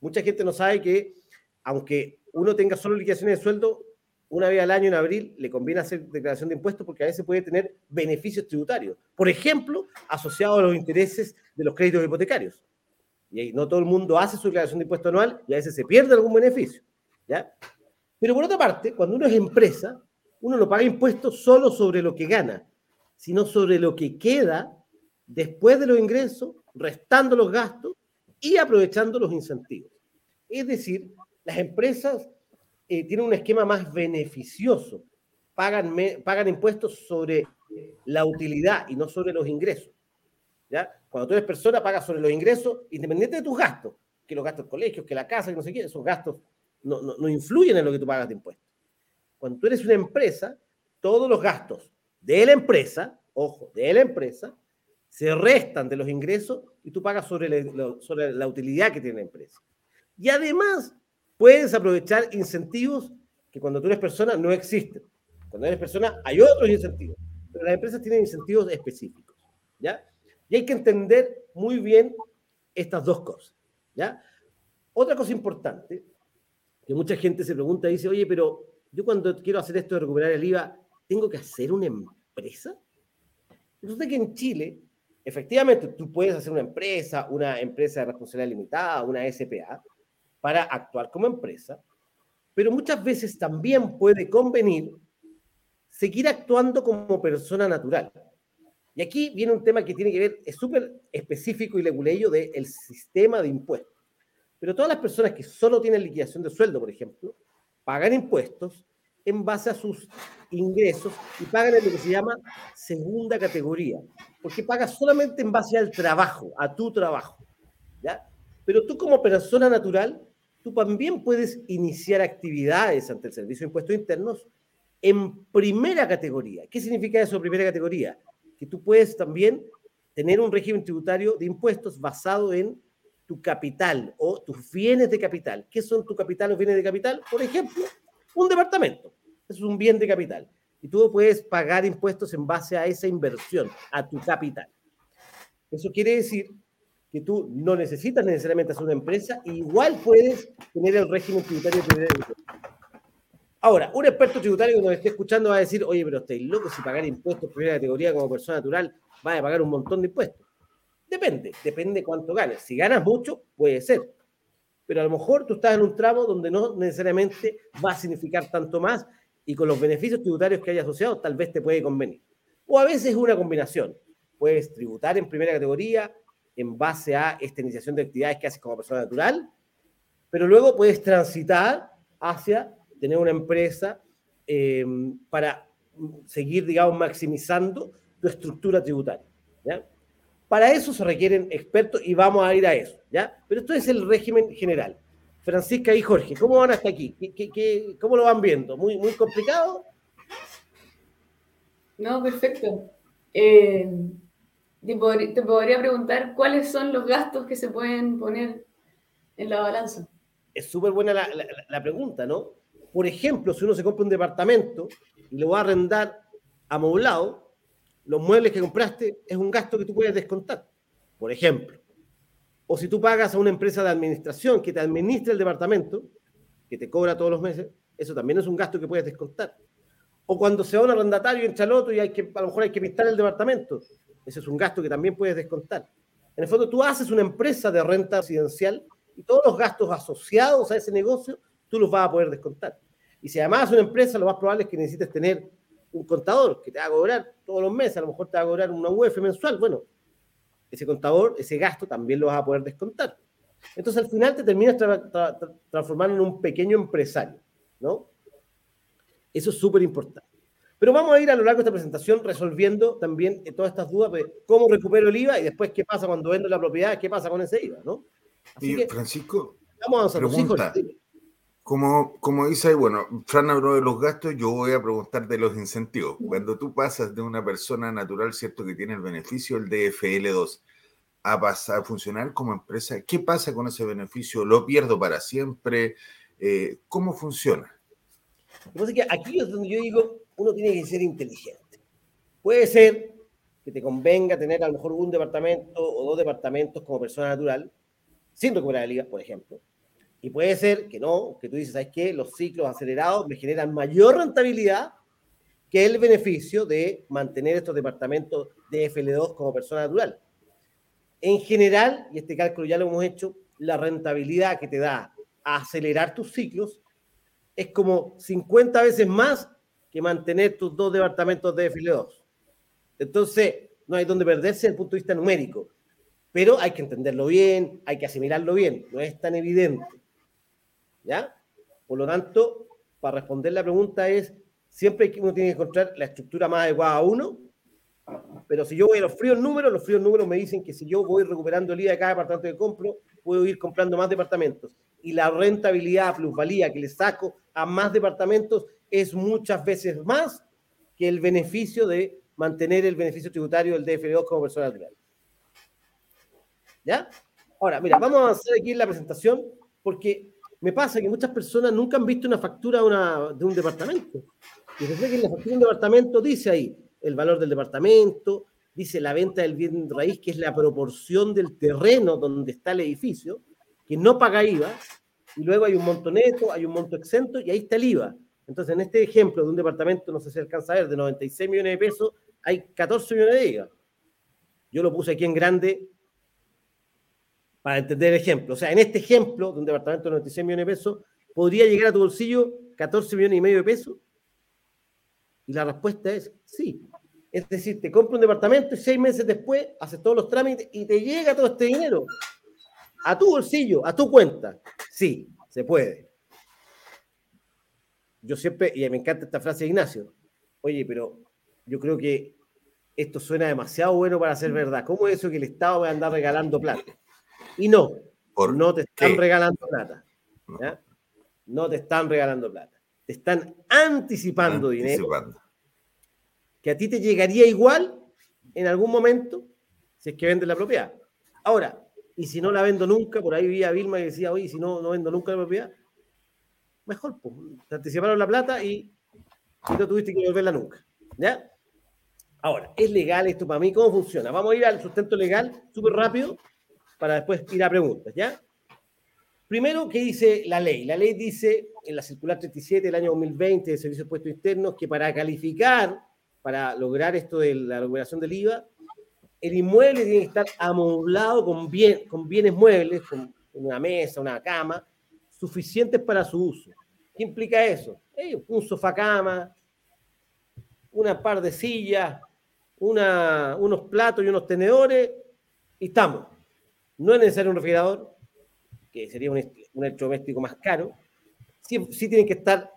A: Mucha gente no sabe que, aunque uno tenga solo liquidaciones de sueldo, una vez al año en abril le conviene hacer declaración de impuestos porque a veces puede tener beneficios tributarios. Por ejemplo, asociados a los intereses de los créditos hipotecarios. Y ahí no todo el mundo hace su declaración de impuesto anual y a veces se pierde algún beneficio. ¿ya? Pero por otra parte, cuando uno es empresa, uno no paga impuestos solo sobre lo que gana, sino sobre lo que queda después de los ingresos, restando los gastos y aprovechando los incentivos. Es decir, las empresas eh, tienen un esquema más beneficioso, pagan, impuestos sobre la utilidad y no sobre los ingresos. ¿ya? Cuando tú eres persona, pagas sobre los ingresos independiente de tus gastos, que los gastos del colegio, que la casa, que no sé qué, esos gastos no, no influyen en lo que tú pagas de impuestos. Cuando tú eres una empresa, todos los gastos de la empresa, ojo, de la empresa, se restan de los ingresos y tú pagas sobre la, sobre la utilidad que tiene la empresa. Y además, puedes aprovechar incentivos que cuando tú eres persona no existen. Cuando eres persona hay otros incentivos, pero las empresas tienen incentivos específicos, ¿ya? Y hay que entender muy bien estas dos cosas, ¿ya? Otra cosa importante, que mucha gente se pregunta dice, oye, pero yo cuando quiero hacer esto de recuperar el IVA, ¿tengo que hacer una empresa? Resulta que en Chile, efectivamente, tú puedes hacer una empresa, una empresa de responsabilidad limitada, una SPA, para actuar como empresa, pero muchas veces también puede convenir seguir actuando como persona natural. Y aquí viene un tema que tiene que ver, es súper específico y leguleyo del sistema de impuestos. Pero todas las personas que solo tienen liquidación de sueldo, por ejemplo, pagan impuestos en base a sus ingresos y pagan en lo que se llama segunda categoría, porque pagas solamente en base al trabajo, a tu trabajo. ¿ya? Pero tú como persona natural, tú también puedes iniciar actividades ante el Servicio de Impuestos Internos en primera categoría. ¿Qué significa eso, primera categoría? Que tú puedes también tener un régimen tributario de impuestos basado en tu capital o tus bienes de capital. ¿Qué son tu capital o bienes de capital? Por ejemplo, un departamento. es un bien de capital. Y tú puedes pagar impuestos en base a esa inversión, a tu capital. Eso quiere decir que tú no necesitas necesariamente hacer una empresa, igual puedes tener el régimen tributario Ahora, un experto tributario que nos esté escuchando va a decir, oye, pero estáis locos si pagar impuestos primera categoría como persona natural, va a pagar un montón de impuestos. Depende, depende cuánto ganes. Si ganas mucho, puede ser. Pero a lo mejor tú estás en un tramo donde no necesariamente va a significar tanto más y con los beneficios tributarios que hay asociados tal vez te puede convenir. O a veces es una combinación. Puedes tributar en primera categoría en base a esta iniciación de actividades que haces como persona natural, pero luego puedes transitar hacia tener una empresa eh, para seguir, digamos, maximizando tu estructura tributaria. ¿ya? Para eso se requieren expertos y vamos a ir a eso, ¿ya? Pero esto es el régimen general. Francisca y Jorge, ¿cómo van hasta aquí? ¿Qué, cómo lo van viendo? ¿Muy, muy complicado?
B: No, perfecto. Eh, te, podría, preguntar cuáles son los gastos que se pueden poner en la balanza.
A: Es súper buena la, la, pregunta, ¿no? Por ejemplo, si uno se compra un departamento y lo va a arrendar amoblado, los muebles que compraste es un gasto que tú puedes descontar, por ejemplo. O si tú pagas a una empresa de administración que te administra el departamento, que te cobra todos los meses, eso también es un gasto que puedes descontar. O cuando se va un arrendatario el otro y hay que, a lo mejor hay que pintar el departamento. Ese es un gasto que también puedes descontar. En el fondo, tú haces una empresa de renta residencial y todos los gastos asociados a ese negocio, tú los vas a poder descontar. Y si además es una empresa, lo más probable es que necesites tener un contador que te va a cobrar todos los meses, a lo mejor te va a cobrar una UF mensual. Bueno, ese contador, ese gasto también lo vas a poder descontar. Entonces al final te terminas transformando en un pequeño empresario, ¿no? Eso es súper importante. Pero vamos a ir a lo largo de esta presentación resolviendo también eh, todas estas dudas de cómo recupero el IVA y después qué pasa cuando vendo la propiedad, qué pasa con ese IVA, ¿no?
C: Así y Francisco, vamos a pregunta, como, como dice bueno, Fran habló de los gastos, yo voy a preguntar de los incentivos. Cuando tú pasas de una persona natural, ¿cierto? Que tiene el beneficio, el DFL2, a pasar a funcionar como empresa, ¿qué pasa con ese beneficio? ¿Lo pierdo para siempre? Eh, ¿Cómo funciona?
A: Que aquí es donde yo digo, uno tiene que ser inteligente. Puede ser que te convenga tener a lo mejor un departamento o dos departamentos como persona natural, sin recuperar el IVA, por ejemplo y puede ser que no, que tú dices, ¿sabes qué? Los ciclos acelerados me generan mayor rentabilidad que el beneficio de mantener estos departamentos de FL2 como persona natural. En general, y este cálculo ya lo hemos hecho, la rentabilidad que te da acelerar tus ciclos es como 50 veces más que mantener tus dos departamentos de FL2. Entonces, no hay donde perderse desde el punto de vista numérico, pero hay que entenderlo bien, hay que asimilarlo bien, no es tan evidente. ¿Ya? Por lo tanto, para responder la pregunta es, siempre uno tiene que encontrar la estructura más adecuada a uno, pero si yo voy a los fríos números, los fríos números me dicen que si yo voy recuperando el IVA de cada departamento que compro, puedo ir comprando más departamentos. Y la rentabilidad, plusvalía que le saco a más departamentos es muchas veces más que el beneficio de mantener el beneficio tributario del DF2 como persona natural. ¿Ya? Ahora, mira, vamos a hacer aquí la presentación porque me pasa que muchas personas nunca han visto una factura de un departamento. Y desde que en la factura de un departamento dice ahí el valor del departamento, dice la venta del bien raíz, que es la proporción del terreno donde está el edificio, que no paga IVA, y luego hay un monto neto, hay un monto exento, y ahí está el IVA. Entonces, en este ejemplo de un departamento, no sé si alcanza a ver, de 96 millones de pesos, hay 14 millones de IVA. Yo lo puse aquí en grande para entender el ejemplo. O sea, en este ejemplo de un departamento de 96 millones de pesos, ¿podría llegar a tu bolsillo 14 millones y medio de pesos? Y la respuesta es sí. Es decir, te compras un departamento y seis meses después haces todos los trámites y te llega todo este dinero a tu bolsillo, a tu cuenta. Sí, se puede. Yo siempre, y me encanta esta frase de Ignacio, oye, pero yo creo que esto suena demasiado bueno para ser verdad. ¿Cómo es eso que el Estado va a andar regalando plata? Y no, no te están regalando plata. No. te están regalando plata. Te están anticipando, dinero que a ti te llegaría igual en algún momento si es que vendes la propiedad. Ahora, y si no la vendo nunca, por ahí vi a Vilma y decía, oye, si no, no vendo nunca la propiedad, mejor, pues, te anticiparon la plata y, no tuviste que devolverla nunca. ¿Ya? Ahora, ¿es legal esto para mí? ¿Cómo funciona? Vamos a ir al sustento legal súper rápido para después ir a preguntas, ¿ya? Primero, ¿qué dice la ley? La ley dice en la circular 37 del año 2020 de Servicios Puestos Internos que para calificar, para lograr esto de la recuperación del IVA, el inmueble tiene que estar amoblado con, bien, con bienes muebles, con una mesa, una cama, suficientes para su uso. ¿Qué implica eso? Eh, un sofá cama, una par de sillas, unos platos y unos tenedores, y estamos. No es necesario un refrigerador, que sería un, electrodoméstico más caro. Sí, tienen que estar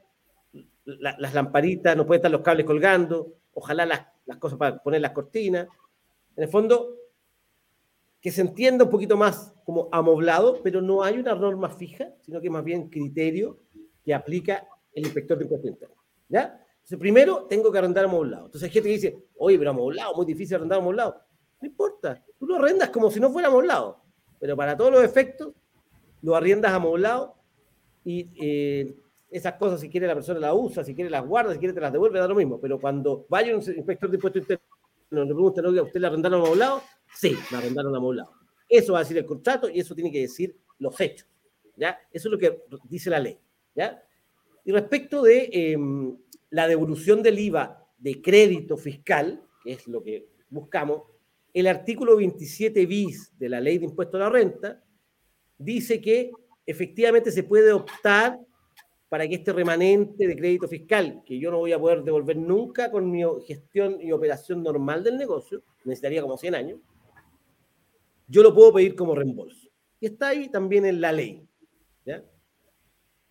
A: las lamparitas, no pueden estar los cables colgando, ojalá las, cosas para poner las cortinas. En el fondo, que se entienda un poquito más como amoblado, pero no hay una norma fija, sino que más bien criterio que aplica el inspector de impuestos internos. ¿Ya? Entonces, primero tengo que arrendar amoblado. Entonces hay gente que dice, oye, pero amoblado, muy difícil arrendar amoblado. No importa, tú lo arrendas como si no fuera amoblado pero para todos los efectos lo arriendas amoblado y eh, esas cosas, si quiere la persona las usa, si quiere las guarda, si quiere te las devuelve, da lo mismo. Pero cuando vaya un inspector de impuestos internos le pregunta, ¿no? ¿usted le arrendaron amoblado? Sí, le arrendaron amoblado. Eso va a decir el contrato y eso tiene que decir los hechos. ¿ya? Eso es lo que dice la ley. ¿ya? Y respecto de em, la devolución del IVA de crédito fiscal, que es lo que buscamos, el artículo 27 bis de la ley de impuesto a la renta dice que efectivamente se puede optar para que este remanente de crédito fiscal, que yo no voy a poder devolver nunca con mi gestión y operación normal del negocio, necesitaría como 100 años, yo lo puedo pedir como reembolso. Y está ahí también en la ley. ¿ya?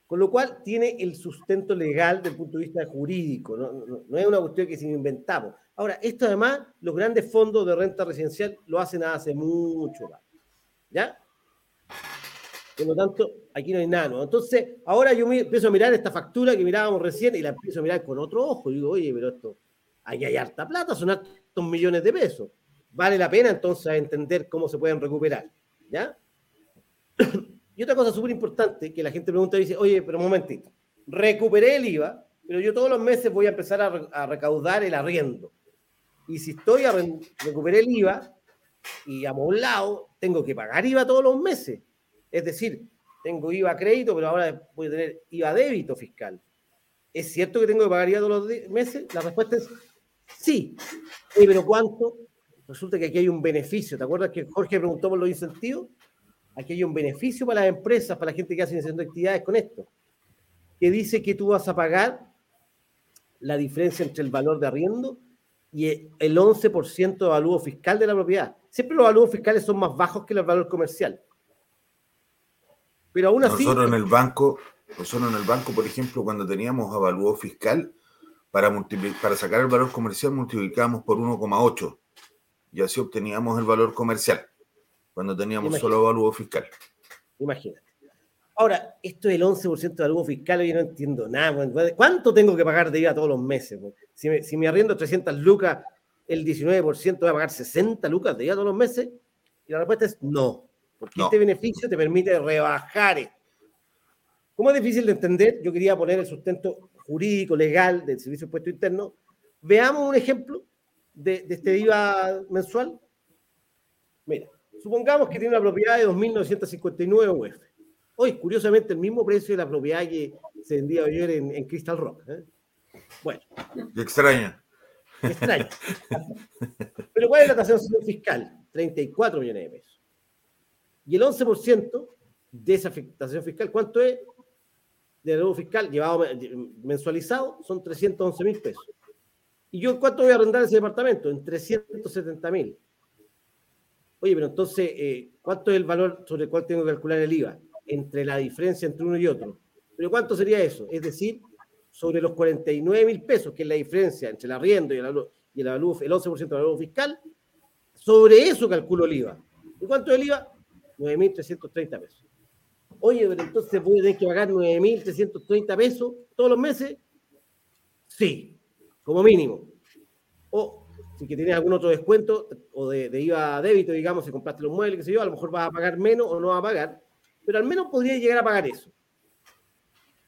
A: Con lo cual tiene el sustento legal desde el punto de vista jurídico, no, no, es una cuestión que se inventamos. Ahora, esto además, los grandes fondos de renta residencial lo hacen hace mucho. ¿Ya? Por lo tanto, aquí no hay nada. Entonces, ahora yo empiezo a mirar esta factura que mirábamos recién y la empiezo a mirar con otro ojo. Y digo, oye, pero esto, aquí hay harta plata, son hartos millones de pesos. Vale la pena entonces entender cómo se pueden recuperar. ¿Ya? Y otra cosa súper importante que la gente pregunta y dice, oye, pero un momentito, recuperé el IVA, pero yo todos los meses voy a empezar a, recaudar el arriendo. Y si estoy a recuperé el IVA y a un lado, tengo que pagar IVA todos los meses. Es decir, tengo IVA crédito, pero ahora voy a tener IVA débito fiscal. ¿Es cierto que tengo que pagar IVA todos los meses? La respuesta es sí. pero ¿cuánto? Resulta que aquí hay un beneficio. ¿Te acuerdas que Jorge preguntó por los incentivos? Aquí hay un beneficio para las empresas, para la gente que hace haciendo actividades con esto, que dice que tú vas a pagar la diferencia entre el valor de arriendo y el 11% de valor fiscal de la propiedad. Siempre los valores fiscales son más bajos que el valor comercial. Pero aún así.
C: Nosotros en el banco, nosotros en el banco, por ejemplo, cuando teníamos avalúo fiscal, para, para sacar el valor comercial multiplicábamos por 1,8 y así obteníamos el valor comercial cuando teníamos solo avalúo fiscal.
A: Imagínate. Ahora, esto del 11% de avalúo fiscal, yo no entiendo nada. ¿Cuánto tengo que pagar de IVA todos los meses? Si me, si me arriendo 300 lucas, el 19% va a pagar 60 lucas de IVA todos los meses. Y la respuesta es no. Porque este beneficio te permite rebajar esto. Como es difícil de entender, yo quería poner el sustento jurídico, legal del Servicio de Impuesto Interno. Veamos un ejemplo de, este IVA mensual. Mira, supongamos que tiene una propiedad de 2.959 UF. Hoy, curiosamente, el mismo precio de la propiedad que se vendía ayer en, Crystal Rock. ¿eh? Bueno.
C: Extraña.
A: Extraña. Pero ¿cuál es la tasación fiscal? 34 millones de pesos. Y el 11% de esa afectación fiscal, ¿cuánto es? De nuevo fiscal llevado mensualizado, son 311 mil pesos. ¿Y yo cuánto voy a arrendar ese departamento? En 370 mil. Oye, pero entonces, eh, ¿cuánto es el valor sobre el cual tengo que calcular el IVA? Entre la diferencia entre uno y otro. ¿Pero cuánto sería eso? Es decir, sobre los 49 mil pesos, que es la diferencia entre el arriendo y el, y el, el 11% del valor fiscal, sobre eso calculo el IVA. ¿Y cuánto es el IVA? 9.330 pesos. Oye, pero entonces voy a tener que pagar 9.330 pesos todos los meses. Sí, como mínimo. O si que tienes algún otro descuento o de, IVA a débito, digamos, si compraste los muebles, qué sé yo, a lo mejor vas a pagar menos o no vas a pagar, pero al menos podría llegar a pagar eso.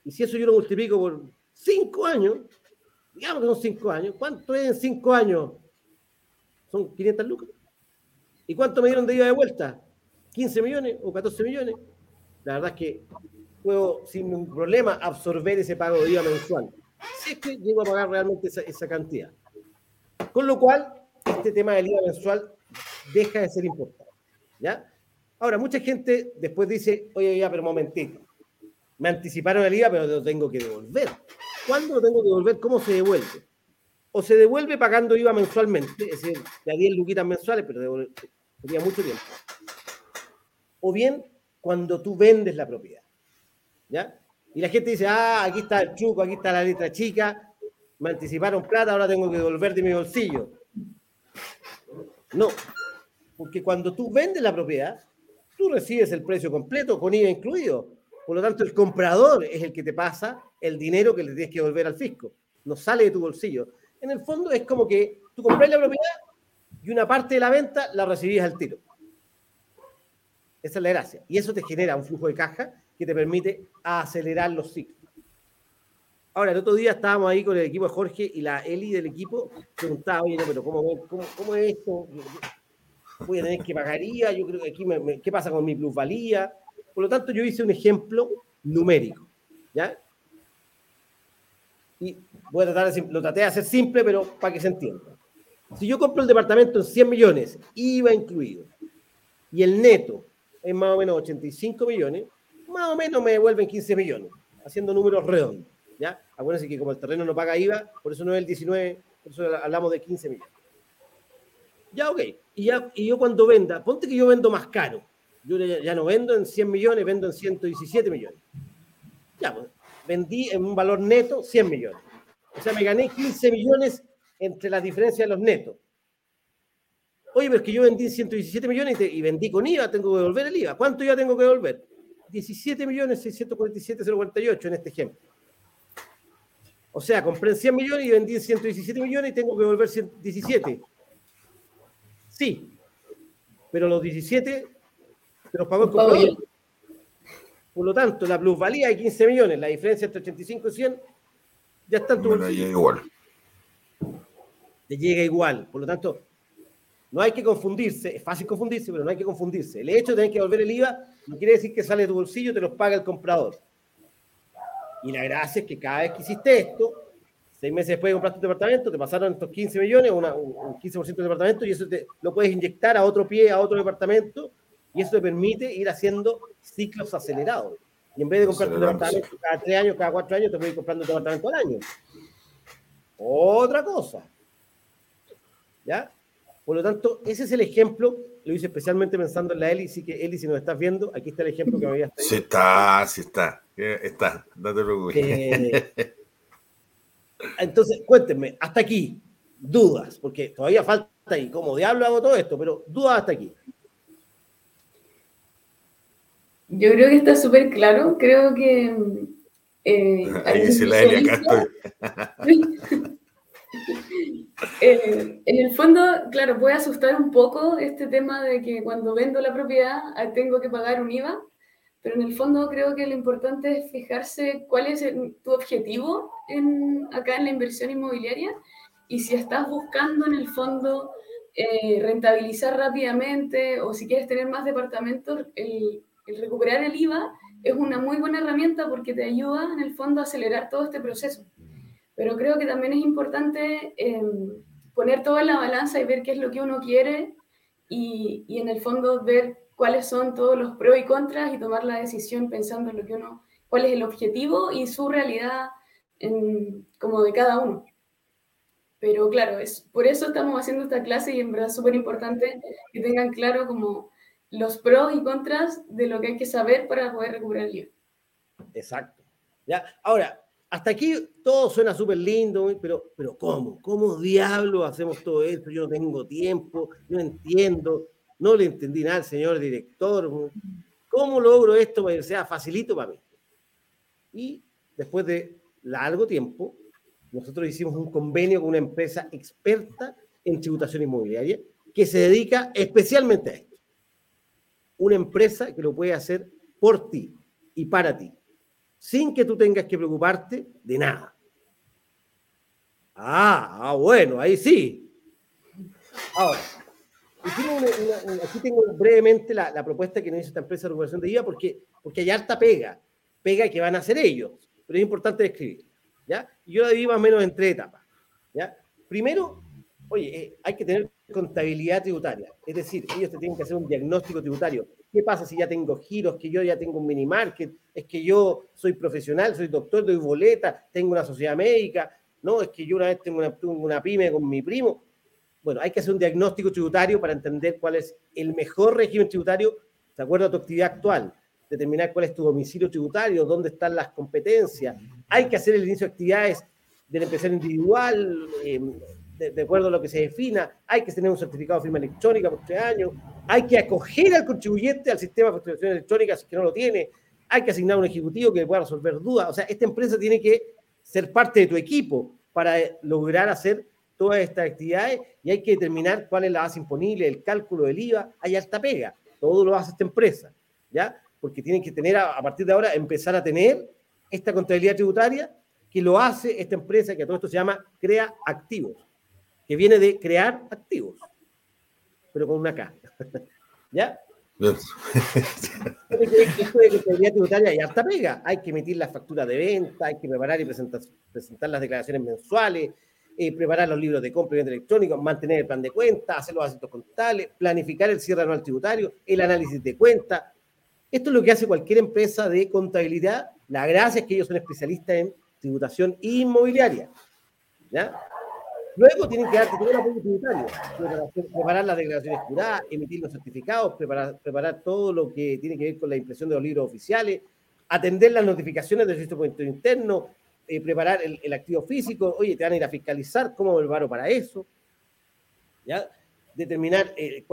A: Y si eso yo lo multiplico por 5 años, digamos que son 5 años, ¿cuánto es en 5 años? Son 500 lucas. ¿Y cuánto me dieron de IVA de vuelta? 15 millones o 14 millones, la verdad es que puedo sin ningún problema absorber ese pago de IVA mensual. Si es que llego a pagar realmente esa, cantidad. Con lo cual, este tema del IVA mensual deja de ser importante. ¿ya? Ahora, mucha gente después dice, oye, ya, pero un momentito, me anticiparon el IVA, pero lo tengo que devolver. ¿Cuándo lo tengo que devolver? ¿Cómo se devuelve? O se devuelve pagando IVA mensualmente, es decir, de 10 luquitas mensuales, pero sería mucho tiempo o bien cuando tú vendes la propiedad. ¿Ya? Y la gente dice, ah, aquí está el truco, aquí está la letra chica, me anticiparon plata, ahora tengo que devolver de mi bolsillo. No, porque cuando tú vendes la propiedad, tú recibes el precio completo con IVA incluido. Por lo tanto, el comprador es el que te pasa el dinero que le tienes que devolver al fisco. No sale de tu bolsillo. En el fondo es como que tú compras la propiedad y una parte de la venta la recibís al tiro. Esa es la gracia. Y eso te genera un flujo de caja que te permite acelerar los ciclos. Ahora, el otro día estábamos ahí con el equipo de Jorge y la Eli del equipo preguntaba, oye, pero ¿cómo, cómo, es esto? Voy a tener que pagaría, yo creo que aquí, ¿qué pasa con mi plusvalía? Por lo tanto, yo hice un ejemplo numérico, ¿ya? Y voy a tratar de, lo traté de hacer simple, pero para que se entienda. Si yo compro el departamento en 100 millones, IVA incluido, y el neto es más o menos 85 millones, más o menos me devuelven 15 millones, haciendo números redondos. ¿ya? Acuérdense que como el terreno no paga IVA, por eso no es el 19, por eso hablamos de 15 millones. Ya, ok. Y, ya, y yo cuando venda, ponte que yo vendo más caro. Yo ya, no vendo en 100 millones, vendo en 117 millones. Ya, pues, vendí en un valor neto 100 millones. O sea, me gané 15 millones entre la diferencia de los netos. Oye, pero es que yo vendí 117 millones y, vendí con IVA, tengo que devolver el IVA. ¿Cuánto ya tengo que devolver? 17 millones 647 048 en este ejemplo. O sea, compré en 100 millones y vendí en 117 millones y tengo que devolver 117. Sí, pero los 17 se los pagó el comprador. Por lo tanto, la plusvalía de 15 millones, la diferencia entre 85 y 100, ya está en tu bolsillo. igual. Te llega igual. Por lo tanto, no hay que confundirse. Es fácil confundirse, pero no hay que confundirse. El hecho de tener que devolver el IVA no quiere decir que sale de tu bolsillo y te los paga el comprador. Y la gracia es que cada vez que hiciste esto, seis meses después de comprar tu departamento, te pasaron estos 15 millones, un 15% del departamento, y eso te, lo puedes inyectar a otro pie, a otro departamento, y eso te permite ir haciendo ciclos acelerados. Y en vez de comprar tu departamento cada tres años, cada cuatro años, te puedes ir comprando un departamento al año. Otra cosa. ¿Ya? Por lo tanto, ese es el ejemplo, lo hice especialmente pensando en la Eli, así que Eli, si nos estás viendo, aquí está el ejemplo que me habías
C: traído. Sí está, sí está, está, no te preocupes. Eh,
A: entonces, cuéntenme, hasta aquí, dudas, porque todavía falta ahí, como diablo hago todo esto, pero dudas hasta aquí.
B: Yo creo que está súper claro, creo que...
C: Eh, ahí dice la Eli, acá estoy.
B: Eh, en el fondo, claro, puede asustar un poco este tema de que cuando vendo la propiedad ah, tengo que pagar un IVA, pero en el fondo creo que lo importante es fijarse cuál es tu objetivo en, acá en la inversión inmobiliaria y si estás buscando en el fondo eh, rentabilizar rápidamente o si quieres tener más departamentos, el, el recuperar el IVA es una muy buena herramienta porque te ayuda en el fondo a acelerar todo este proceso. Pero creo que también es importante em, poner todo en la balanza y ver qué es lo que uno quiere y, en el fondo ver cuáles son todos los pros y contras y tomar la decisión pensando en lo que uno, cuál es el objetivo y su realidad como de cada uno. Pero claro, es, por eso estamos haciendo esta clase y en verdad es súper importante que tengan claro como los pros y contras de lo que hay que saber para poder recuperar el libro.
A: Exacto. Ya, ahora, hasta aquí todo suena súper lindo, pero, pero ¿cómo? ¿Cómo diablo hacemos todo esto? Yo no tengo tiempo, no entiendo, no le entendí nada al señor director. ¿Cómo logro esto para que sea facilito para mí? Y después de largo tiempo, nosotros hicimos un convenio con una empresa experta en tributación inmobiliaria que se dedica especialmente a esto. Una empresa que lo puede hacer por ti y para ti sin que tú tengas que preocuparte de nada. Ah, ah bueno, ahí sí. Ahora, aquí tengo brevemente la, propuesta que nos hizo esta empresa de recuperación de IVA porque, porque hay harta pega, pega que van a hacer ellos, pero es importante describir. ¿ya? yo la divido más o menos en tres etapas. ¿ya? Primero, oye, eh, hay que tener contabilidad tributaria, es decir, ellos te tienen que hacer un diagnóstico tributario ¿Qué pasa si ya tengo giros, que yo ya tengo un mini market? Es que yo soy profesional, soy doctor, doy boleta, tengo una sociedad médica. No, es que yo una vez tengo una, pyme con mi primo. Bueno, hay que hacer un diagnóstico tributario para entender cuál es el mejor régimen tributario de acuerdo a tu actividad actual. Determinar cuál es tu domicilio tributario, dónde están las competencias. Hay que hacer el inicio de actividades del empresario individual, eh, de, acuerdo a lo que se defina, hay que tener un certificado de firma electrónica por tres años, hay que acoger al contribuyente al sistema de facturación electrónica si que no lo tiene, hay que asignar un ejecutivo que pueda resolver dudas. O sea, esta empresa tiene que ser parte de tu equipo para lograr hacer todas estas actividades y hay que determinar cuál es la base imponible, el cálculo del IVA, hay alta pega, todo lo hace esta empresa, ¿ya? Porque tienen que tener, a, partir de ahora, empezar a tener esta contabilidad tributaria que lo hace esta empresa que a todo esto se llama Crea Activos que viene de crear activos, pero con una K. ¿Ya? Esto de contabilidad tributaria y harta pega. Hay que emitir las facturas de venta, hay que preparar y presentar, presentar las declaraciones mensuales, eh, preparar los libros de compra y venta electrónicos, mantener el plan de cuenta, hacer los asientos contables, planificar el cierre anual tributario, el análisis de cuenta. Esto es lo que hace cualquier empresa de contabilidad. La gracia es que ellos son especialistas en tributación inmobiliaria. ¿ya? Luego tienen que darte todo el apoyo tributario, preparar las declaraciones juradas, emitir los certificados, preparar, todo lo que tiene que ver con la impresión de los libros oficiales, atender las notificaciones del registro interno, eh, preparar el, activo físico, oye, te van a ir a fiscalizar, ¿cómo me preparo para eso? ¿Ya? Determinar eh,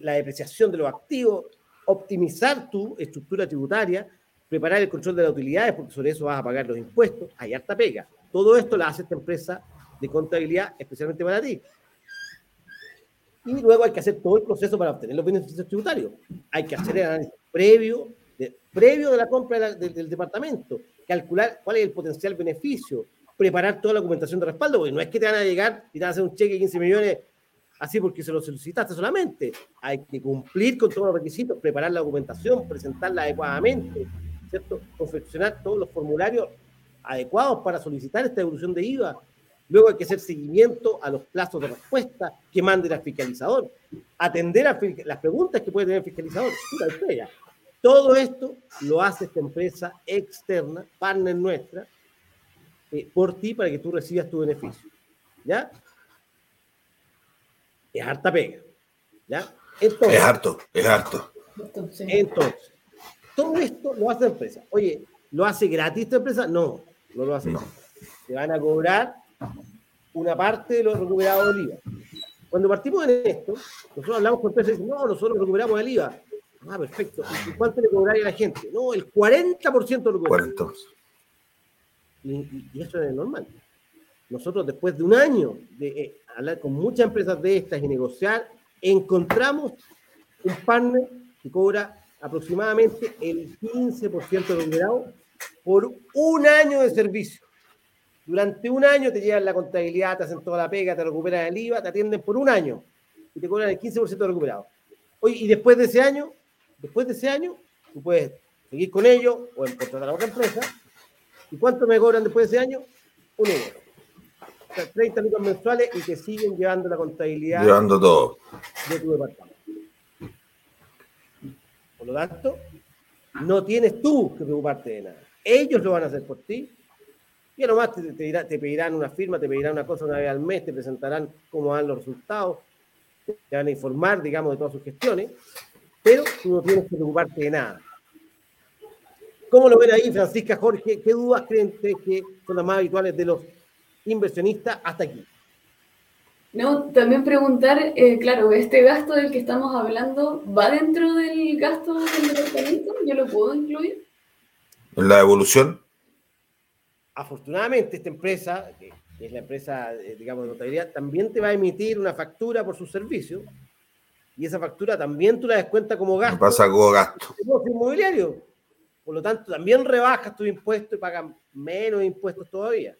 A: la depreciación de los activos, optimizar tu estructura tributaria, preparar el control de las utilidades, porque sobre eso vas a pagar los impuestos, hay harta pega. Todo esto la hace esta empresa de contabilidad especialmente para ti. Y luego hay que hacer todo el proceso para obtener los beneficios tributarios. Hay que hacer el análisis previo de, previo de la compra del departamento, calcular cuál es el potencial beneficio, preparar toda la documentación de respaldo, porque no es que te van a llegar y te van a hacer un cheque de 15 millones así porque se lo solicitaste solamente. Hay que cumplir con todos los requisitos, preparar la documentación, presentarla adecuadamente, ¿cierto? Confeccionar todos los formularios adecuados para solicitar esta devolución de IVA, Luego hay que hacer seguimiento a los plazos de respuesta que mande el fiscalizador, atender a las preguntas que puede tener el fiscalizador. Todo esto lo hace esta empresa externa, partner nuestra, eh, por ti para que tú recibas tu beneficio. ¿Ya? Es harta pega. ¿Ya?
C: es harto, es harto.
A: Entonces, todo esto lo hace la empresa. Oye, ¿lo hace gratis esta empresa? No, no lo hace. No. Te van a cobrar una parte de los recuperados del IVA. Cuando partimos en esto, nosotros hablamos con empresas y dicen, no, nosotros recuperamos el IVA. Ah, perfecto. ¿Y cuánto le cobraría a la gente? No, el 40% lo recuperamos. Y, y, eso es normal. Nosotros, después de un año de eh, hablar con muchas empresas de estas y negociar, encontramos un partner que cobra aproximadamente el 15% de recuperado por un año de servicio. Durante un año te llevan la contabilidad, te hacen toda la pega, te recuperan el IVA, te atienden por un año y te cobran el 15% de recuperado. Oye, y después de ese año, después de ese año, tú puedes seguir con ellos o contratar a otra empresa. ¿Y cuánto me cobran después de ese año? Un euro. O sea, 30 lucas mensuales y te siguen llevando la contabilidad.
C: Llevando todo.
A: De tu departamento. Por lo tanto, no tienes tú que preocuparte de nada. Ellos lo van a hacer por ti y nomás te, te, pedirán una firma, te pedirán una cosa una vez al mes, te presentarán cómo van los resultados, te van a informar, digamos, de todas sus gestiones, pero tú no tienes que preocuparte de nada. ¿Cómo lo ven ahí, Francisca, Jorge? ¿Qué dudas creen que son las más habituales de los inversionistas hasta aquí?
B: No, también preguntar, eh, claro, este gasto del que estamos hablando, ¿va dentro del gasto del departamento? ¿Yo lo puedo incluir?
C: ¿En la evolución?
A: Afortunadamente esta empresa, que es la empresa, eh, digamos, de notabilidad, también te va a emitir una factura por su servicio y esa factura también tú la descuentas como gasto.
C: Pasa como gasto.
A: inmobiliario. Por lo tanto, también rebajas tu impuesto y pagas menos impuestos todavía.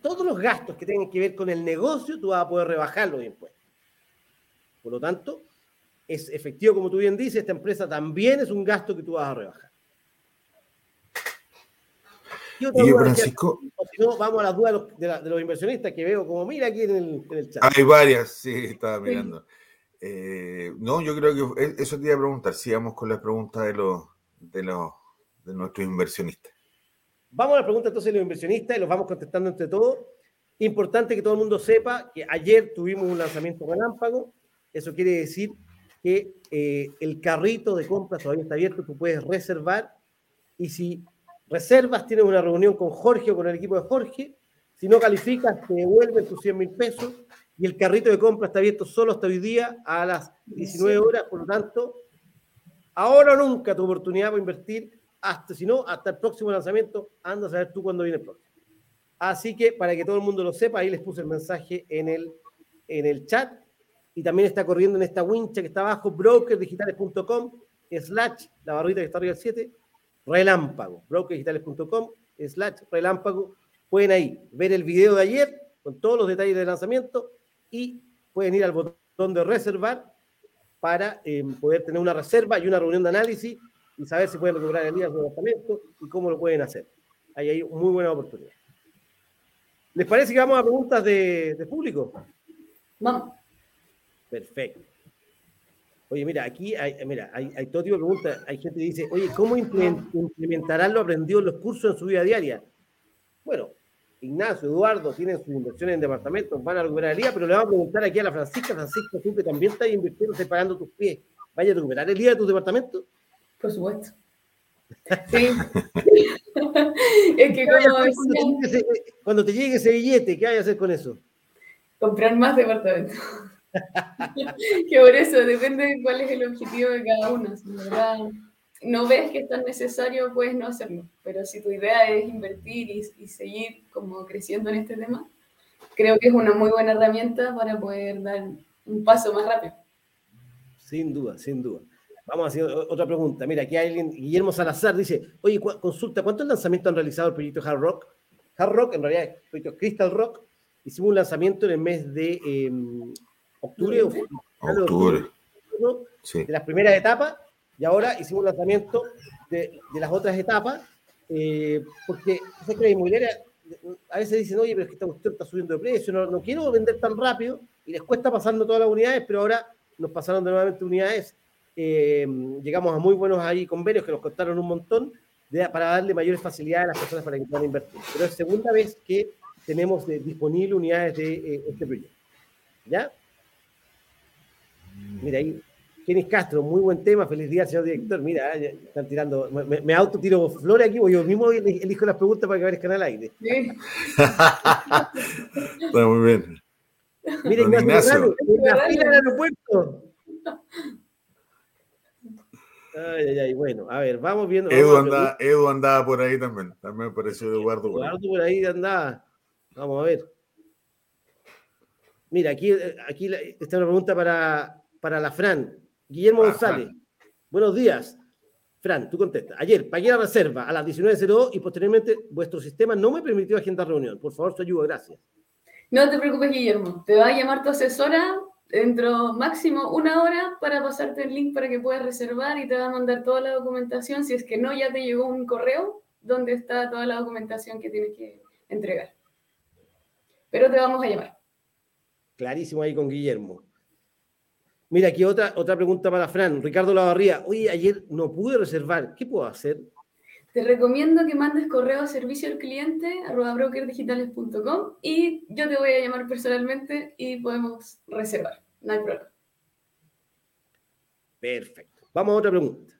A: Todos los gastos que tengan que ver con el negocio, tú vas a poder rebajar los impuestos. Por lo tanto, es efectivo, como tú bien dices, esta empresa también es un gasto que tú vas a rebajar.
C: Y Francisco.
A: vamos a las dudas de los, inversionistas que veo como mira aquí en el, chat.
C: Hay varias, sí, estaba mirando. Eh, no, yo creo que eso te iba a preguntar. Sigamos con las preguntas de los de los de nuestros inversionistas.
A: Vamos a las preguntas entonces de los inversionistas y los vamos contestando entre todos. Importante que todo el mundo sepa que ayer tuvimos un lanzamiento relámpago. Eso quiere decir que eh, el carrito de compras todavía está abierto, tú puedes reservar y si reservas, tienes una reunión con Jorge o con el equipo de Jorge. Si no calificas, te devuelven tus 100 mil pesos. Y el carrito de compra está abierto solo hasta hoy día a las 19 horas. Por lo tanto, ahora o nunca tu oportunidad para invertir, hasta, si no, hasta el próximo lanzamiento. Anda a saber tú cuándo viene el próximo. Así que para que todo el mundo lo sepa, ahí les puse el mensaje en el, en el chat. Y también está corriendo en esta wincha que está abajo, brokerdigitales.com, slash, la barrita que está arriba del 7, relámpago, brokerdigitales.com slash relámpago. Pueden ahí ver el video de ayer con todos los detalles del lanzamiento y pueden ir al botón de reservar para eh, poder tener una reserva y una reunión de análisis y saber si pueden recuperar el día de su departamento y cómo lo pueden hacer. Ahí hay muy buena oportunidad. ¿Les parece que vamos a preguntas de, de público?
B: Vamos.
A: Perfecto. Oye, mira, aquí hay, mira, hay, hay todo tipo de preguntas. Hay gente que dice, oye, ¿cómo implementarán lo aprendido en los cursos en su vida diaria? Bueno, Ignacio, Eduardo tienen sus inversiones en departamentos, van a recuperar el día, pero le vamos a preguntar aquí a la Francisca, Francisca, tú que también estás invirtiendo, separando tus pies, ¿vaya a recuperar el día de tus departamentos?
B: Por supuesto. Sí. es que como
A: cuando, te ese, cuando te llegue ese billete, ¿qué hay a hacer con eso?
B: Comprar más departamentos. que por eso depende de cuál es el objetivo de cada uno. Si verdad no ves que es tan necesario, puedes no hacerlo. Pero si tu idea es invertir y, seguir como creciendo en este tema, creo que es una muy buena herramienta para poder dar un paso más rápido.
A: Sin duda, sin duda. Vamos a hacer otra pregunta. Mira, aquí hay alguien, Guillermo Salazar dice, oye, consulta, ¿cuántos lanzamientos han realizado el proyecto Hard Rock? Hard Rock, en realidad, el proyecto Crystal Rock, hicimos un lanzamiento en el mes de eh, octubre, octubre, octubre. Sí. de las primeras etapas, y ahora hicimos un lanzamiento de, de las otras etapas, eh, porque sé que la inmobiliaria a veces dicen, oye, pero es que esta cuestión está subiendo de precio, no, no quiero vender tan rápido, y les cuesta pasando todas las unidades, pero ahora nos pasaron de nuevamente unidades eh, llegamos a muy buenos ahí convenios que nos costaron un montón de, para darle mayores facilidades a las personas para que puedan invertir. Pero es segunda vez que tenemos de, disponibles unidades de eh, este proyecto. ¿Ya? Mira ahí, Kenis Castro, muy buen tema, feliz día, señor director. Mira, están tirando, me, me auto tiro flores aquí, yo mismo elijo las preguntas para que aparezcan al aire. Sí.
C: Está muy bien.
A: Mira, Ignacio, Ignacio. en la fila del aeropuerto. Ay, ay, ay, bueno, a ver, vamos viendo.
C: Edu,
A: vamos
C: andaba, Edu andaba por ahí también, también me pareció Eduardo.
A: Eduardo por ahí andaba. Vamos a ver. Mira, aquí, aquí está una pregunta para, para la Fran. Guillermo ah, González. Fran. Buenos días. Fran, tú contestas. Ayer pagué la reserva a las 19.02 y posteriormente vuestro sistema no me permitió agendar reunión. Por favor, su ayuda, gracias.
B: No te preocupes, Guillermo. Te va a llamar tu asesora dentro máximo una hora para pasarte el link para que puedas reservar y te va a mandar toda la documentación. Si es que no, ya te llegó un correo donde está toda la documentación que tienes que entregar. Pero te vamos a llamar.
A: Clarísimo ahí con Guillermo. Mira, aquí otra, otra pregunta para Fran. Ricardo Lavarría. Oye, ayer no pude reservar. ¿Qué puedo hacer?
B: Te recomiendo que mandes correo a servicio al cliente arroba brokerdigitales.com y yo te voy a llamar personalmente y podemos reservar. No hay problema.
A: Perfecto. Vamos a otra pregunta.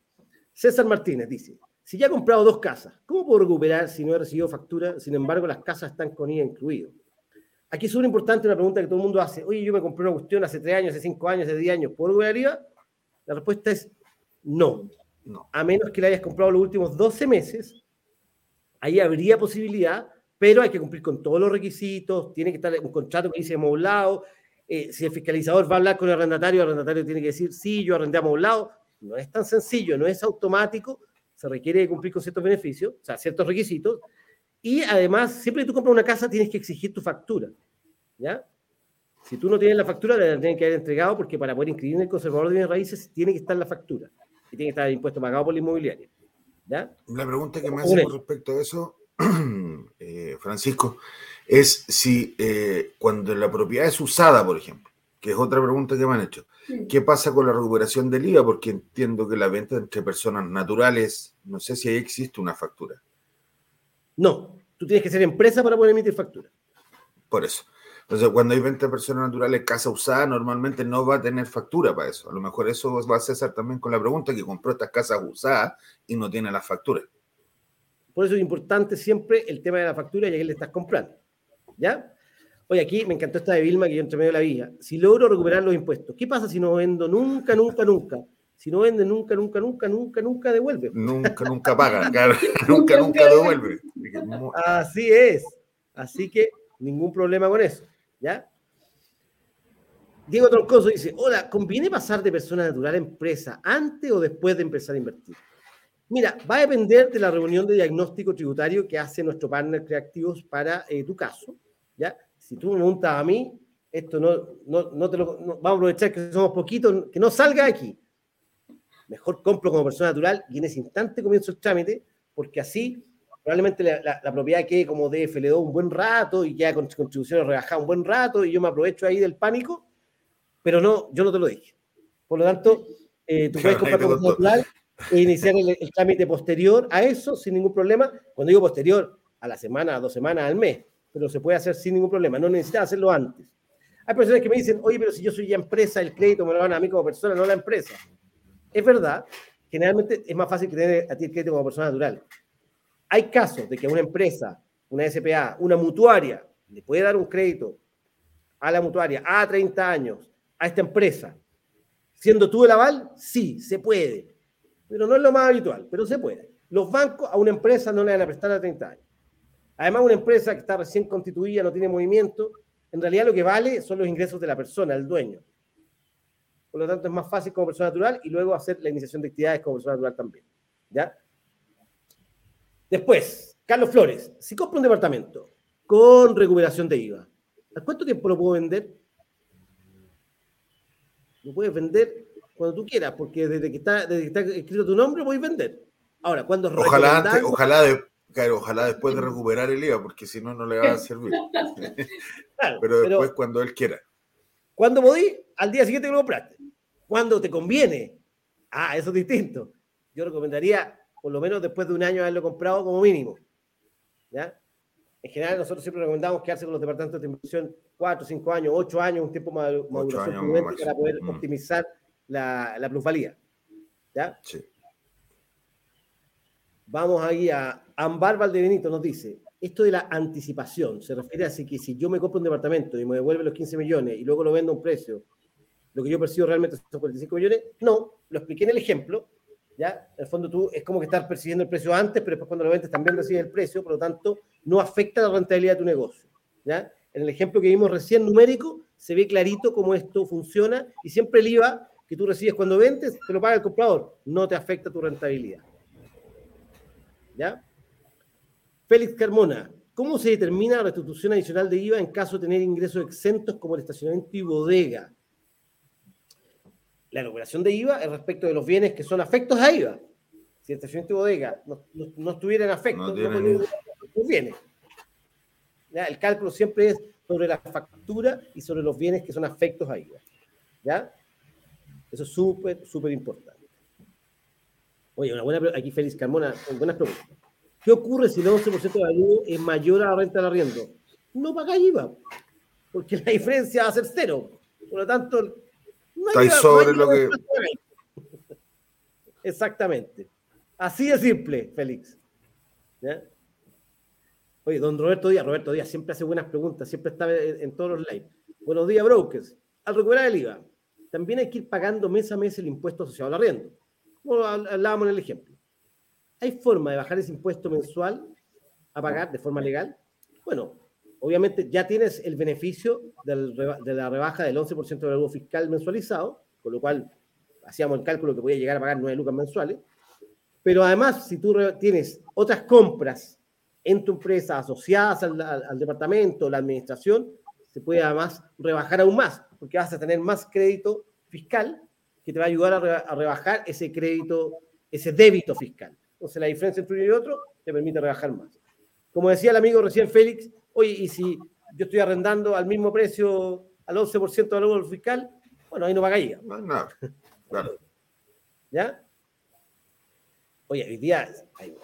A: César Martínez dice, si ya he comprado dos casas, ¿cómo puedo recuperar si no he recibido factura? Sin embargo, las casas están con IVA incluido. Aquí es súper importante una pregunta que todo el mundo hace. Oye, yo me compré una cuestión hace tres años, hace cinco años, hace diez años. ¿Puedo recuperar IVA? La respuesta es no. No. A menos que la hayas comprado los últimos 12 meses, ahí habría posibilidad, pero hay que cumplir con todos los requisitos, tiene que estar un contrato que dice amoblado. Eh, si el fiscalizador va a hablar con el arrendatario, el arrendatario tiene que decir, sí, yo arrendé amoblado. No es tan sencillo, no es automático, se requiere cumplir con ciertos beneficios, o sea, ciertos requisitos. Y además, siempre que tú compras una casa, tienes que exigir tu factura. ¿Ya? Si tú no tienes la factura, la tienen que haber entregado porque para poder inscribir en el conservador de bienes raíces tiene que estar la factura y tiene que estar el impuesto pagado por la inmobiliaria. ¿Ya?
C: La pregunta que me hace con respecto a eso, eh, Francisco, es si eh, cuando la propiedad es usada, por ejemplo, que es otra pregunta que me han hecho, ¿qué pasa con la recuperación del IVA? Porque entiendo que la venta entre personas naturales, no sé si ahí existe una factura.
A: No, tú tienes que ser empresa para poder emitir factura.
C: Por eso. Entonces, cuando hay venta de personas naturales, casa usada, normalmente no va a tener factura para eso. A lo mejor eso va a César también con la pregunta que compró estas casas usadas y no tiene la factura.
A: Por eso es importante siempre el tema de la factura y a quién le estás comprando. ¿Ya? Oye, aquí me encantó esta de Vilma que yo entre medio de la vía. Si logro recuperar los impuestos, ¿qué pasa si no vendo nunca, nunca, nunca? Si no vende nunca, nunca, nunca, nunca, nunca devuelve.
C: Nunca, nunca paga, claro. nunca, nunca devuelve.
A: Así es. Así que ningún problema con eso. ¿Ya? Diego Troncoso dice, hola, ¿conviene pasar de persona natural a empresa antes o después de empezar a invertir? Mira, va a depender de la reunión de diagnóstico tributario que hace nuestro partner Creativos para eh, tu caso. ¿ya? Si tú me preguntas a mí, esto no, no, no te lo, vamos a aprovechar que somos poquitos, que no salga aquí. Mejor compro como persona natural y en ese instante comienzo el trámite, porque así probablemente la, la, propiedad quede como DFL2 un buen rato y queda con contribuciones rebajadas un buen rato y yo me aprovecho ahí del pánico, pero no, yo no te lo dije. Por lo tanto, eh, tú puedes comprar como natural e iniciar el, el, trámite posterior a eso sin ningún problema. Cuando digo posterior, a la semana, a dos semanas, al mes, pero se puede hacer sin ningún problema, no necesitas hacerlo antes. Hay personas que me dicen, oye, pero si yo soy ya empresa, el crédito me lo van a mí como persona, no la empresa. Es verdad, generalmente es más fácil que tener a ti el crédito como persona natural. Hay casos de que una empresa, una SPA, una mutuaria, le puede dar un crédito a la mutuaria a 30 años a esta empresa, siendo tú el aval, sí, se puede. Pero no es lo más habitual, pero se puede. Los bancos a una empresa no le van a prestar a 30 años. Además, una empresa que está recién constituida, no tiene movimiento, en realidad lo que vale son los ingresos de la persona, el dueño. Por lo tanto, es más fácil como persona natural y luego hacer la iniciación de actividades como persona natural también. ¿Ya? Después, Carlos Flores, si compro un departamento con recuperación de IVA, ¿a cuánto tiempo lo puedo vender? Lo puedes vender cuando tú quieras, porque desde que está, desde que está escrito tu nombre, puedes vender. Ahora, cuando
C: ojalá, antes, ojalá, de, Claro, ojalá después de recuperar el IVA, porque si no, no le va a servir. pero después cuando él quiera.
A: Cuando podí, al día siguiente lo compraste. Cuando te conviene. Ah, eso es distinto. Yo recomendaría, por lo menos después de un año, haberlo comprado como mínimo. ¿Ya? En general, nosotros siempre recomendamos quedarse con los departamentos de inversión 4, 5 años, 8 años, un tiempo más maduración para poder mm. optimizar la, la plusvalía. ¿Ya? Sí. Vamos ahí a Ambar Valdebenito, nos dice, esto de la anticipación, se refiere a que si yo me compro un departamento y me devuelve los 15 millones y luego lo vendo a un precio, lo que yo percibo realmente son 45 millones, no, lo expliqué en el ejemplo, ¿ya? En el fondo tú es como que estás percibiendo el precio antes, pero después cuando lo vendes también recibes el precio, por lo tanto no afecta la rentabilidad de tu negocio, ¿ya? En el ejemplo que vimos recién numérico, se ve clarito cómo esto funciona y siempre el IVA que tú recibes cuando vendes, te lo paga el comprador, no te afecta tu rentabilidad. ¿Ya? Félix Carmona, ¿cómo se determina la restitución adicional de IVA en caso de tener ingresos exentos como el estacionamiento y bodega? La recuperación de IVA es respecto de los bienes que son afectos a IVA. Si el estacionamiento y bodega no, no, estuvieran afectos, no, los bienes. ¿Ya? El cálculo siempre es sobre la factura y sobre los bienes que son afectos a IVA. ¿Ya? Eso es súper, súper importante. Oye, una buena, aquí Félix Carmona, buenas preguntas. ¿Qué ocurre si el 11% de valor es mayor a la renta del arriendo? No paga IVA, porque la diferencia va a ser cero. Por lo tanto,
C: no hay, sobre lo que...
A: Exactamente. Así de simple, Félix. Oye, don Roberto Díaz, Roberto Díaz siempre hace buenas preguntas, siempre está en, todos los lives. Buenos días, brokers. Al recuperar el IVA, también hay que ir pagando mes a mes el impuesto asociado al arriendo como hablábamos en el ejemplo. ¿Hay forma de bajar ese impuesto mensual a pagar de forma legal? Bueno, obviamente ya tienes el beneficio de la rebaja del 11% del valor fiscal mensualizado, con lo cual hacíamos el cálculo que podía llegar a pagar 9 lucas mensuales. Pero además, si tú tienes otras compras en tu empresa asociadas al, al departamento, la administración, se puede además rebajar aún más, porque vas a tener más crédito fiscal que te va a ayudar a, rebajar ese crédito, ese débito fiscal. Entonces, la diferencia entre uno y otro te permite rebajar más. Como decía el amigo recién Félix, oye, y si yo estoy arrendando al mismo precio, al 11% del valor fiscal, bueno, ahí no pagaría. No, no. Claro. ¿Ya? Oye, hoy día hay,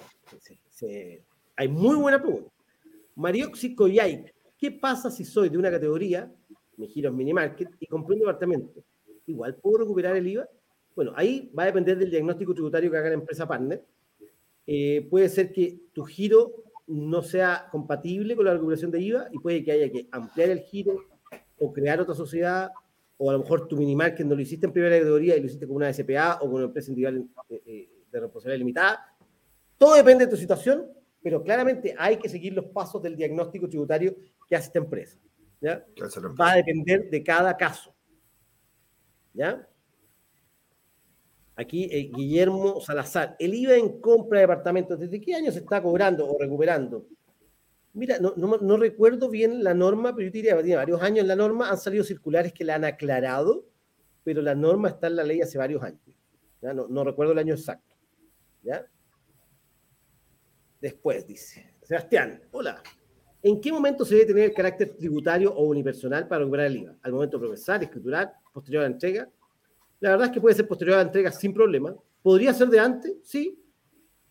A: hay muy buena pregunta. Marioxi Coyay, ¿qué pasa si soy de una categoría, mi giro es mini market, y compré un departamento? igual puedo recuperar el IVA. Bueno, ahí va a depender del diagnóstico tributario que haga la empresa partner. Eh, puede ser que tu giro no sea compatible con la recuperación de IVA y puede que haya que ampliar el giro o crear otra sociedad o a lo mejor tu minimal que no lo hiciste en primera categoría y lo hiciste con una SPA o con una empresa individual eh, eh, de responsabilidad limitada. Todo depende de tu situación, pero claramente hay que seguir los pasos del diagnóstico tributario que hace esta empresa. ¿ya? Va a depender de cada caso. ¿Ya? Aquí eh, Guillermo Salazar, el IVA en compra de departamentos, ¿desde qué año se está cobrando o recuperando? Mira, no, recuerdo bien la norma, pero yo diría que tiene varios años la norma, han salido circulares que la han aclarado, pero la norma está en la ley hace varios años. no recuerdo el año exacto. ¿ya? Después dice, Sebastián, hola. ¿En qué momento se debe tener el carácter tributario o unipersonal para recuperar el IVA? ¿Al momento de procesar, escriturar, posterior a la entrega? La verdad es que puede ser posterior a la entrega sin problema. ¿Podría ser de antes? Sí.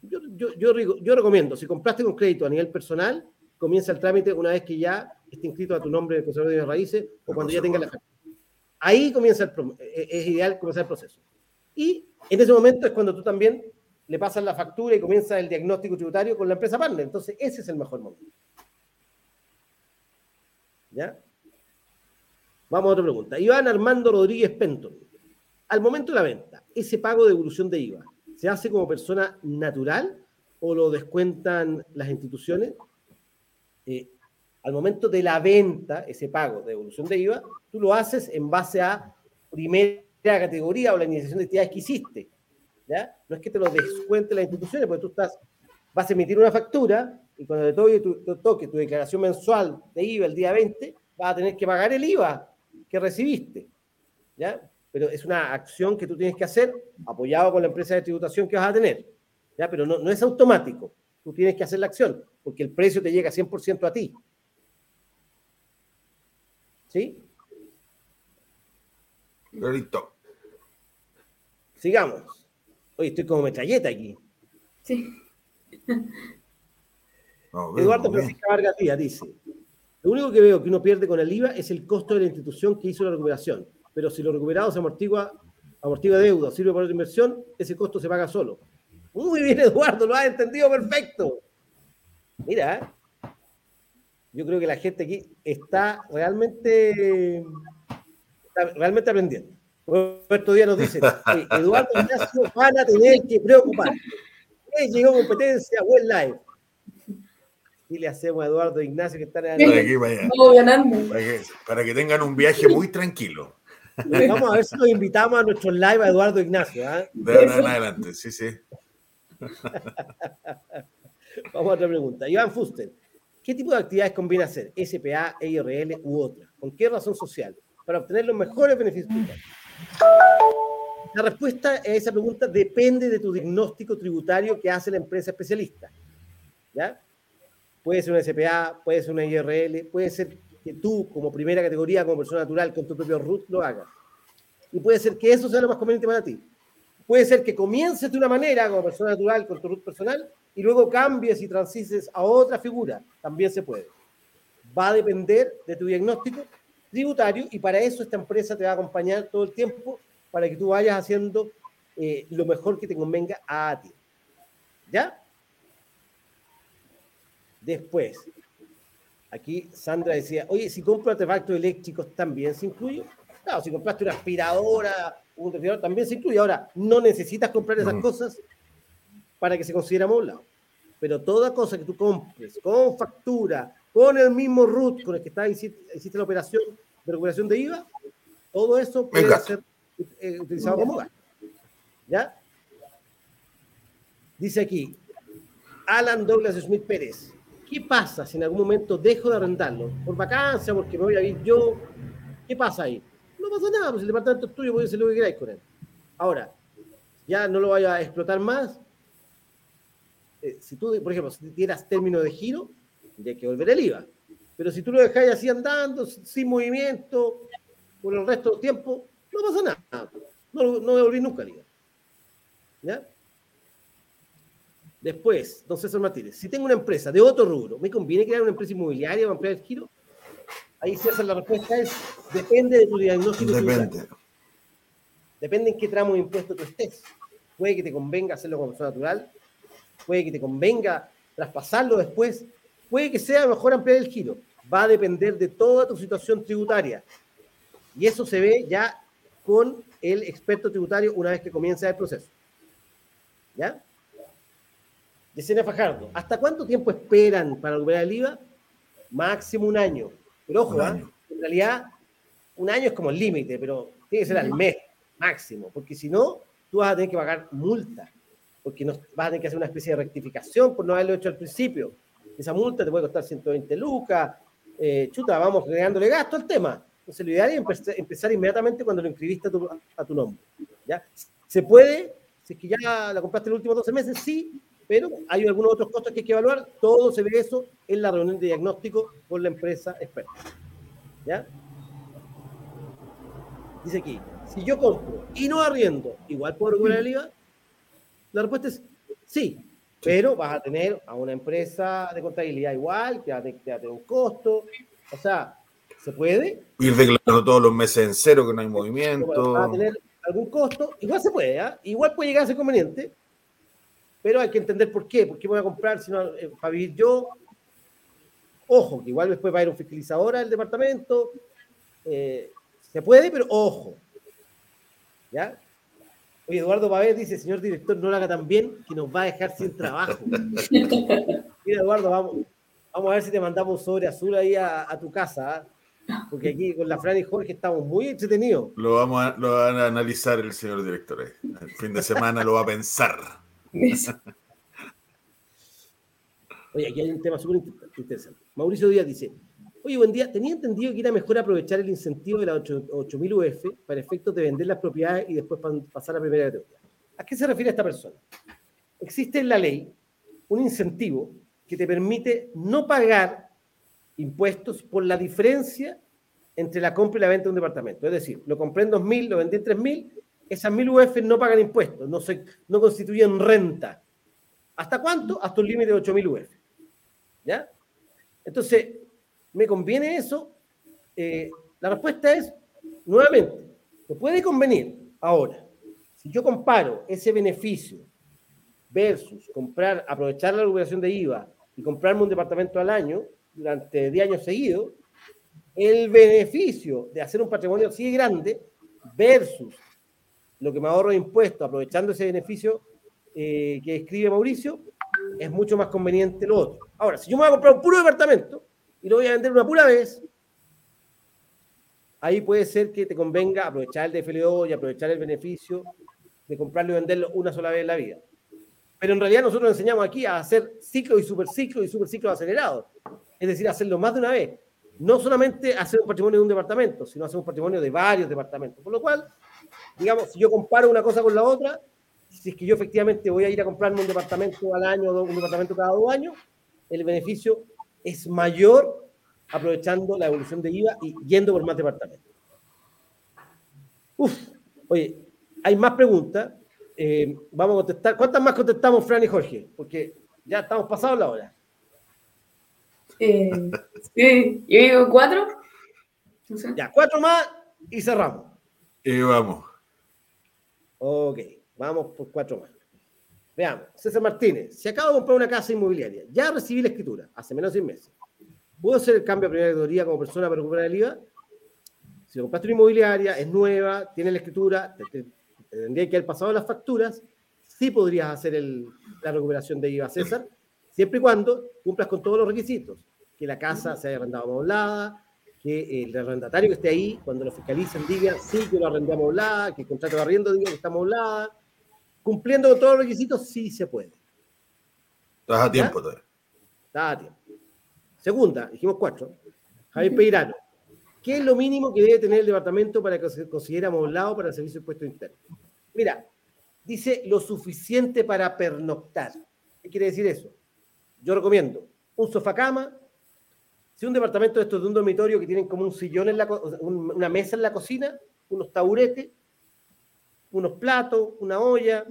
A: Yo, yo, yo, yo recomiendo, si compraste con crédito a nivel personal, comienza el trámite una vez que ya esté inscrito a tu nombre de conservador de raíces o cuando ya tenga la factura. Ahí comienza el, es ideal comenzar el proceso. Y en ese momento es cuando tú también le pasas la factura y comienza el diagnóstico tributario con la empresa partner. Entonces, ese es el mejor momento. ¿Ya? Vamos a otra pregunta. Iván Armando Rodríguez Penton. Al momento de la venta, ¿ese pago de devolución de IVA se hace como persona natural o lo descuentan las instituciones? Eh, al momento de la venta, ese pago de devolución de IVA, tú lo haces en base a primera categoría o la iniciación de actividades que hiciste. ¿ya? No es que te lo descuente las instituciones, porque tú estás, vas a emitir una factura y cuando te toque tu, toque tu declaración mensual de IVA el día 20, vas a tener que pagar el IVA que recibiste. ¿ya? Pero es una acción que tú tienes que hacer apoyado con la empresa de tributación que vas a tener. ¿ya? Pero no, no es automático. Tú tienes que hacer la acción porque el precio te llega 100% a ti. ¿Sí?
C: Listo.
A: Sigamos. Oye, estoy como metralleta aquí.
B: Sí.
A: Eduardo Francisca Vargas Díaz dice: Lo único que veo que uno pierde con el IVA es el costo de la institución que hizo la recuperación. Pero si lo recuperado se amortigua, amortigua deuda, sirve para otra inversión, ese costo se paga solo. Muy bien, Eduardo, lo has entendido perfecto. Mira, ¿eh? yo creo que la gente aquí está realmente, está realmente aprendiendo. Roberto Díaz nos dice, Eduardo Ignacio van a tener que preocupar. Llegó competencia, buen live. Y le hacemos a Eduardo Ignacio que está en
C: el... para, que, para que tengan un viaje muy tranquilo.
A: Vamos a ver si nos invitamos a nuestro live a Eduardo Ignacio. ¿eh?
C: De ahora en adelante, sí, sí.
A: Vamos a otra pregunta. Iván Fuster, ¿qué tipo de actividades conviene hacer? SPA, EIRL u otra? ¿Con qué razón social? Para obtener los mejores beneficios La respuesta a esa pregunta depende de tu diagnóstico tributario que hace la empresa especialista. ¿Ya? Puede ser una SPA, puede ser una IRL, puede ser que tú, como primera categoría, como persona natural, con tu propio RUT, lo hagas. Y puede ser que eso sea lo más conveniente para ti. Puede ser que comiences de una manera, como persona natural, con tu RUT personal, y luego cambies y transices a otra figura. También se puede. Va a depender de tu diagnóstico tributario y para eso esta empresa te va a acompañar todo el tiempo para que tú vayas haciendo eh, lo mejor que te convenga a ti. ¿Ya? Después, aquí Sandra decía, oye, si compro artefactos eléctricos también se incluye. Claro, si compraste una aspiradora, un refrigerador, también se incluye. Ahora, no necesitas comprar esas cosas para que se considere amoblado. Pero toda cosa que tú compres con factura, con el mismo root con el que está, hiciste, la operación de recuperación de IVA, todo eso puede ser eh, utilizado como gasto. ¿Ya? Dice aquí, Alan Douglas Smith Pérez, ¿qué pasa si en algún momento dejo de arrendarlo? Por vacancia, porque me voy a ir yo. ¿Qué pasa ahí? No pasa nada, pues el departamento es tuyo, puedes hacer lo que queráis con él. Ahora, ya no lo vaya a explotar más. Eh, si tú, por ejemplo, si tienes término de giro, hay que volver el IVA. Pero si tú lo dejáis así andando, sin movimiento, por el resto del tiempo, no pasa nada. No, no devolví nunca el IVA. ¿Ya? Después, don César Martínez, si tengo una empresa de otro rubro, ¿me conviene crear una empresa inmobiliaria para ampliar el giro? Ahí César, la respuesta es, depende de tu diagnóstico.
C: Depende.
A: Depende en qué tramo de impuesto tú estés. Puede que te convenga hacerlo con persona natural, puede que te convenga traspasarlo después, puede que sea mejor ampliar el giro. Va a depender de toda tu situación tributaria. Y eso se ve ya con el experto tributario una vez que comienza el proceso. ¿Ya? Yesenia Fajardo, ¿hasta cuánto tiempo esperan para recuperar el IVA? Máximo un año. Pero ojo, ¿ah? en realidad un año es como el límite, pero tiene que ser al mes máximo, porque si no, tú vas a tener que pagar multa, porque no, vas a tener que hacer una especie de rectificación por no haberlo hecho al principio. esa multa te puede costar 120 lucas, eh, chuta, vamos generándole gasto al tema. Entonces, lo ideal es empezar, inmediatamente cuando lo inscribiste a tu, nombre. ¿ya? ¿Se puede? Si es que ya la compraste en los últimos 12 meses, sí, pero hay algunos otros costos que hay que evaluar. Todo se ve eso en la reunión de diagnóstico con la empresa experta. ¿Ya? Dice aquí, si yo compro y no arriendo, ¿igual puedo recuperar el IVA? La respuesta es sí, pero vas a tener a una empresa de contabilidad igual, que va a tener un costo. O sea, ¿se puede?
C: Ir declarando todos los meses en cero, que no hay movimiento.
A: Va a tener algún costo, igual se puede, ¿eh? igual puede llegar a ser conveniente, pero hay que entender por qué. ¿Por qué voy a comprar si no, eh, para vivir yo? Ojo, que igual después va a ir un fiscalizador al departamento. Eh, se puede, pero ojo. ¿Ya? Oye, Eduardo Pavés dice, señor director, no lo haga tan bien que nos va a dejar sin trabajo. Mira, Eduardo, vamos, vamos a ver si te mandamos sobre azul ahí a, tu casa. ¿ah? Porque aquí con la Fran y Jorge estamos muy entretenidos.
C: Lo vamos a, lo van a analizar el señor director. Eh. El fin de semana lo va a pensar.
A: Oye, aquí hay un tema súper interesante. Mauricio Díaz dice, Oye, buen día. Tenía entendido que era mejor aprovechar el incentivo de la 8000 UF para efectos de vender las propiedades y después pasar a primera categoría. ¿A qué se refiere esta persona? Existe en la ley un incentivo que te permite no pagar impuestos por la diferencia entre la compra y la venta de un departamento. Es decir, lo compré en 2.000, lo vendí en 3.000, esas 1.000 UF no pagan impuestos, no, se, no constituyen renta. ¿Hasta cuánto? Hasta un límite de 8.000 UF. ¿Ya? Entonces, ¿Me conviene eso? Eh, la respuesta es, nuevamente, me puede convenir. Ahora, si yo comparo ese beneficio versus comprar, aprovechar la recuperación de IVA y comprarme un departamento al año durante 10 años seguidos, el beneficio de hacer un patrimonio así grande versus lo que me ahorro de impuestos aprovechando ese beneficio eh, que escribe Mauricio, es mucho más conveniente lo otro. Ahora, si yo me voy a comprar un puro departamento, y lo voy a vender una pura vez, ahí puede ser que te convenga aprovechar el DFLO y aprovechar el beneficio de comprarlo y venderlo una sola vez en la vida. Pero en realidad nosotros enseñamos aquí a hacer ciclo y superciclo y superciclo acelerados. Es decir, hacerlo más de una vez. No solamente hacer un patrimonio de un departamento, sino hacer un patrimonio de varios departamentos. Por lo cual, digamos, si yo comparo una cosa con la otra, si es que yo efectivamente voy a ir a comprarme un departamento al año, un departamento cada dos años, el beneficio es mayor aprovechando la evolución de IVA y yendo por más departamentos. Uf, oye, hay más preguntas. Eh, vamos a contestar. ¿Cuántas más contestamos, Fran y Jorge? Porque ya estamos pasados la hora.
B: Eh, sí, yo digo cuatro.
A: Ya, cuatro más y cerramos.
C: Y vamos.
A: Ok, vamos por cuatro más. Veamos, César Martínez, si acabo de comprar una casa inmobiliaria, ya recibí la escritura hace menos de seis meses. ¿Puedo hacer el cambio a primera categoría como persona para recuperar el IVA? Si compraste una inmobiliaria, es nueva, tiene la escritura, tendría que haber pasado las facturas, sí podrías hacer la recuperación de IVA, César, siempre y cuando cumplas con todos los requisitos. Que la casa se haya arrendado amoblada, que el arrendatario que esté ahí, cuando lo fiscalicen, diga sí que lo arrendé amoblada, que el contrato de arriendo diga que está amoblada, cumpliendo con todos los requisitos, sí se puede.
C: Estás a tiempo todavía.
A: Estás a tiempo. Segunda, dijimos cuatro. Javier Peirano. ¿Qué es lo mínimo que debe tener el departamento para que se considere amoblado para el servicio de impuesto interno? Mira, dice lo suficiente para pernoctar. ¿Qué quiere decir eso? Yo recomiendo un sofá cama. Si un departamento de estos de un dormitorio que tienen como un sillón en la una mesa en la cocina, unos taburetes, unos platos, una olla,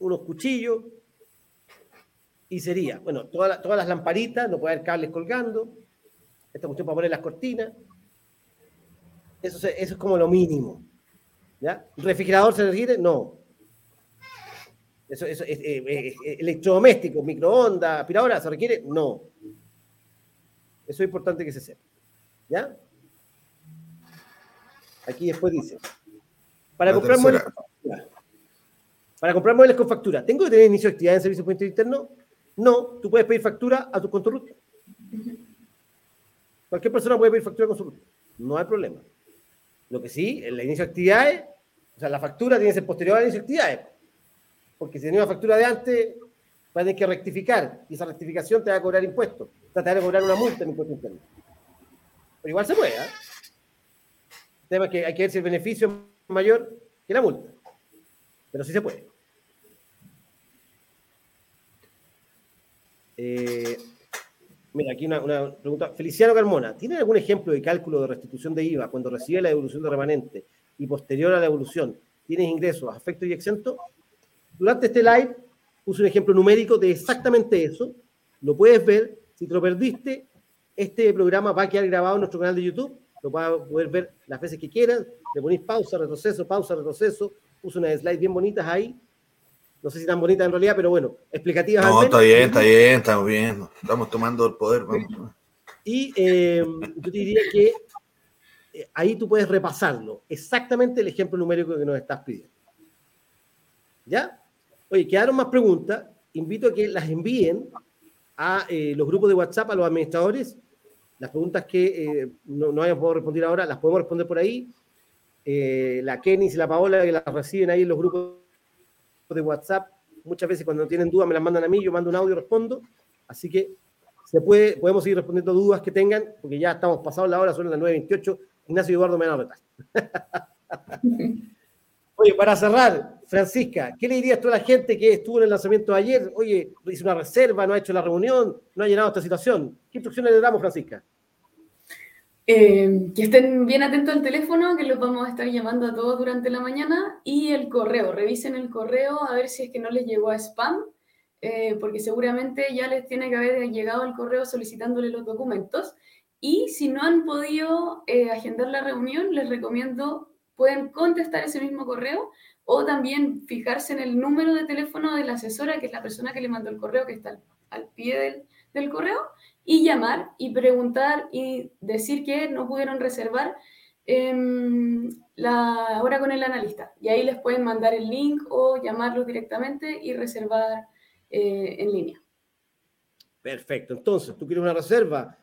A: unos cuchillos, y sería, bueno, todas las lamparitas, no puede haber cables colgando, esta cuestión para poner las cortinas, eso, eso es como lo mínimo. ¿ya? ¿Refrigerador se requiere? No. Eso, eso es, electrodoméstico, microondas, aspiradora, ¿se requiere? No. Eso es importante que se sepa. ¿Ya? Aquí después dice, para comprar muebles con factura. Para comprar muebles con factura, ¿tengo que tener inicio de actividad en servicio de interno? No, tú puedes pedir factura a tu conto Cualquier persona puede pedir factura con su No hay problema. Lo que sí, el inicio de actividades, o sea, la factura tiene que ser posterior al inicio de actividades. Porque si tenía una factura de antes, vas a tener que rectificar y esa rectificación te va a cobrar impuestos. Va a cobrar una multa en impuesto interno. Pero igual se puede. ¿eh? El tema es que hay que ver si el beneficio es mayor que la multa. Pero sí se puede. Eh, mira, aquí una, pregunta. Feliciano Carmona, ¿tiene algún ejemplo de cálculo de restitución de IVA cuando recibe la devolución de remanente y posterior a la devolución tienes ingresos, afectos y exentos? Durante este live puse un ejemplo numérico de exactamente eso. Lo puedes ver. Si te lo perdiste, este programa va a quedar grabado en nuestro canal de YouTube. Lo vas a poder ver las veces que quieras. Le ponéis pausa, retroceso, pausa, retroceso. Puse unas slides bien bonitas ahí no sé si tan bonita en realidad, pero bueno, explicativas.
C: No, está bien, está bien, estamos bien. Estamos tomando el poder. Vamos.
A: Y eh, yo te diría que eh, ahí tú puedes repasarlo. Exactamente el ejemplo numérico que nos estás pidiendo. ¿Ya? Oye, quedaron más preguntas. Invito a que las envíen a eh, los grupos de WhatsApp, a los administradores. Las preguntas que no, no hayamos podido responder ahora, las podemos responder por ahí. la Kenny y la Paola que las reciben ahí en los grupos de WhatsApp. Muchas veces cuando tienen dudas me las mandan a mí, yo mando un audio y respondo. Así que se puede, podemos seguir respondiendo dudas que tengan, porque ya estamos pasados la hora, son las 9.28. Ignacio y Eduardo me van a retar. Oye, para cerrar, Francisca, ¿qué le dirías tú a la gente que estuvo en el lanzamiento ayer? Oye, hizo una reserva, no ha hecho la reunión, no ha llenado esta situación. ¿Qué instrucciones le damos, Francisca?
B: Eh, que estén bien atentos al teléfono, que los vamos a estar llamando a todos durante la mañana, y el correo, revisen el correo a ver si es que no les llegó a spam, eh, porque seguramente ya les tiene que haber llegado el correo solicitándole los documentos. Y si no han podido eh, agendar la reunión, les recomiendo, pueden contestar ese mismo correo o también fijarse en el número de teléfono de la asesora, que es la persona que le mandó el correo, que está al, pie del, del correo, y llamar y preguntar y decir que no pudieron reservar eh, la hora con el analista. Y ahí les pueden mandar el link o llamarlos directamente y reservar eh, en línea.
A: Perfecto. Entonces, tú quieres una reserva.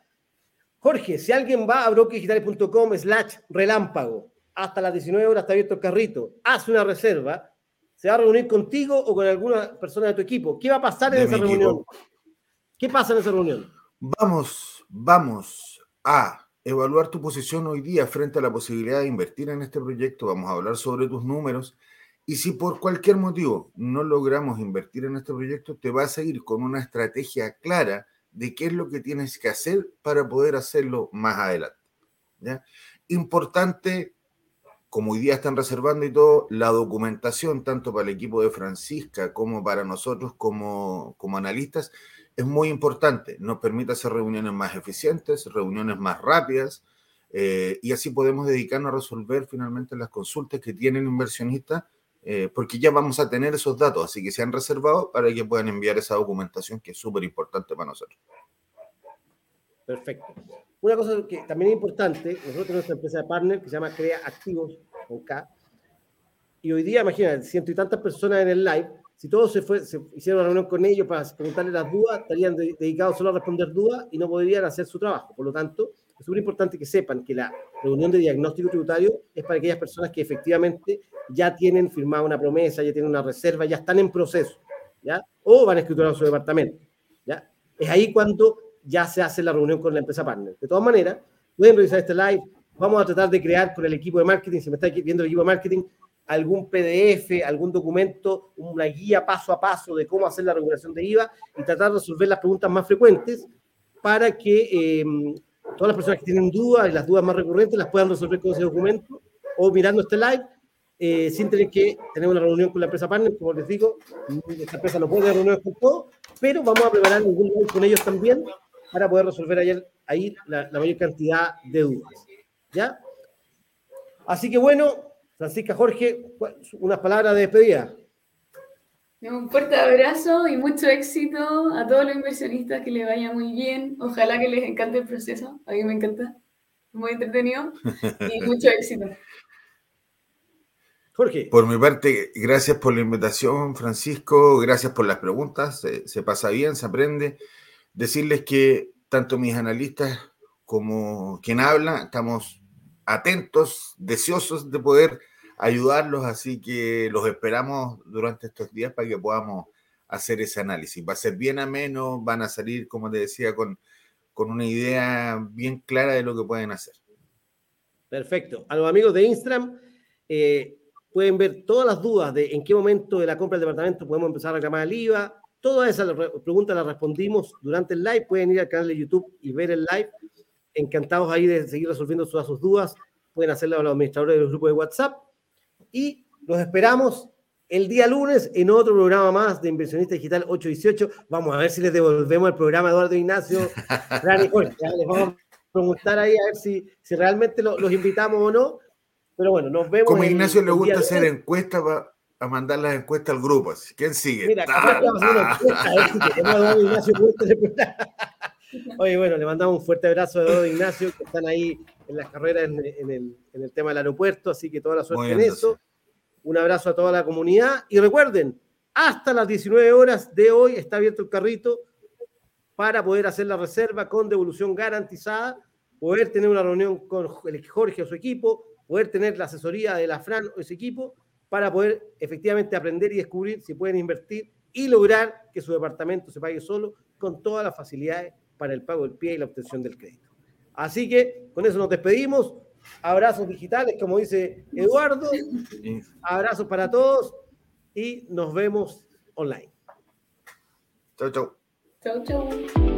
A: Jorge, si alguien va a brokerdigitales.com slash relámpago, hasta las 19 horas está abierto el carrito, hace una reserva, se va a reunir contigo o con alguna persona de tu equipo. ¿Qué va a pasar en esa reunión? ¿Qué pasa en esa reunión?
C: Vamos, vamos a evaluar tu posición hoy día frente a la posibilidad de invertir en este proyecto. Vamos a hablar sobre tus números. Y si por cualquier motivo no logramos invertir en este proyecto, te vas a ir con una estrategia clara de qué es lo que tienes que hacer para poder hacerlo más adelante. ¿ya? Importante, como hoy día están reservando y todo, la documentación, tanto para el equipo de Francisca como para nosotros como, como analistas, es muy importante. Nos permite hacer reuniones más eficientes, reuniones más rápidas, eh, y así podemos dedicarnos a resolver finalmente las consultas que tienen inversionistas, eh, porque ya vamos a tener esos datos, así que se han reservado para que puedan enviar esa documentación que es súper importante para nosotros.
A: Perfecto. Una cosa que también es importante, nosotros tenemos una empresa de partner que se llama Crea Activos, con K, y hoy día, imagínate, ciento y tantas personas en el live, si todos se, fue, se hicieron una reunión con ellos para preguntarles las dudas, estarían de, dedicados solo a responder dudas y no podrían hacer su trabajo. Por lo tanto, es súper importante que sepan que la reunión de diagnóstico tributario es para aquellas personas que efectivamente ya tienen firmada una promesa, ya tienen una reserva, ya están en proceso, ¿ya? O van a escriturar su departamento, ¿ya? Es ahí cuando ya se hace la reunión con la empresa partner. De todas maneras, pueden revisar este live. Vamos a tratar de crear con el equipo de marketing, si me está viendo el equipo de marketing, algún PDF, algún documento, una guía paso a paso de cómo hacer la regulación de IVA y tratar de resolver las preguntas más frecuentes para que eh, todas las personas que tienen dudas y las dudas más recurrentes las puedan resolver con ese documento o mirando este live eh, sin tener que tener una reunión con la empresa partner. Como les digo, esta empresa no puede reuniones con todo, pero vamos a preparar un live con ellos también para poder resolver ayer, ahí la, la mayor cantidad de dudas. ¿Ya? Así que bueno, Francisca Jorge, unas palabras de despedida.
B: Un fuerte abrazo y mucho éxito a todos los inversionistas, que les vaya muy bien. Ojalá que les encante el proceso. A mí me encanta. Muy entretenido y mucho éxito.
C: Jorge. Por mi parte, gracias por la invitación, Francisco. Gracias por las preguntas. Se, se pasa bien, se aprende. Decirles que tanto mis analistas como quien habla, estamos atentos, deseosos de poder ayudarlos, así que los esperamos durante estos días para que podamos hacer ese análisis. Va a ser bien ameno, van a salir, como te decía, con, con una idea bien clara de lo que pueden hacer.
A: Perfecto. A los amigos de Instagram, eh, pueden ver todas las dudas de en qué momento de la compra del departamento podemos empezar a reclamar el IVA. Todas esas preguntas las respondimos durante el live. Pueden ir al canal de YouTube y ver el live. Encantados ahí de seguir resolviendo todas sus dudas. Pueden hacerlo a los administradores del grupo de WhatsApp. Y los esperamos el día lunes en otro programa más de Inversionista Digital 818. Vamos a ver si les devolvemos el programa a Eduardo Ignacio. les vamos a preguntar ahí a ver si, si realmente los invitamos o no. Pero bueno, nos vemos.
C: Como Ignacio le gusta hacer encuestas para a mandar las encuestas al grupo. ¿Quién sigue? Mira, vamos a hacer
A: una encuesta, Oye, bueno, le mandamos un fuerte abrazo a Eduardo Ignacio, que están ahí en las carreras en, el, en, el, tema del aeropuerto, así que toda la suerte en eso. Un abrazo a toda la comunidad y recuerden, hasta las 19 horas de hoy está abierto el carrito para poder hacer la reserva con devolución garantizada, poder tener una reunión con Jorge o su equipo, poder tener la asesoría de la Fran o ese equipo para poder efectivamente aprender y descubrir si pueden invertir y lograr que su departamento se pague solo con todas las facilidades para el pago del pie y la obtención del crédito. Así que con eso nos despedimos. Abrazos digitales, como dice Eduardo. Abrazos para todos y nos vemos online.
C: Chau, chau.
B: Chau, chau.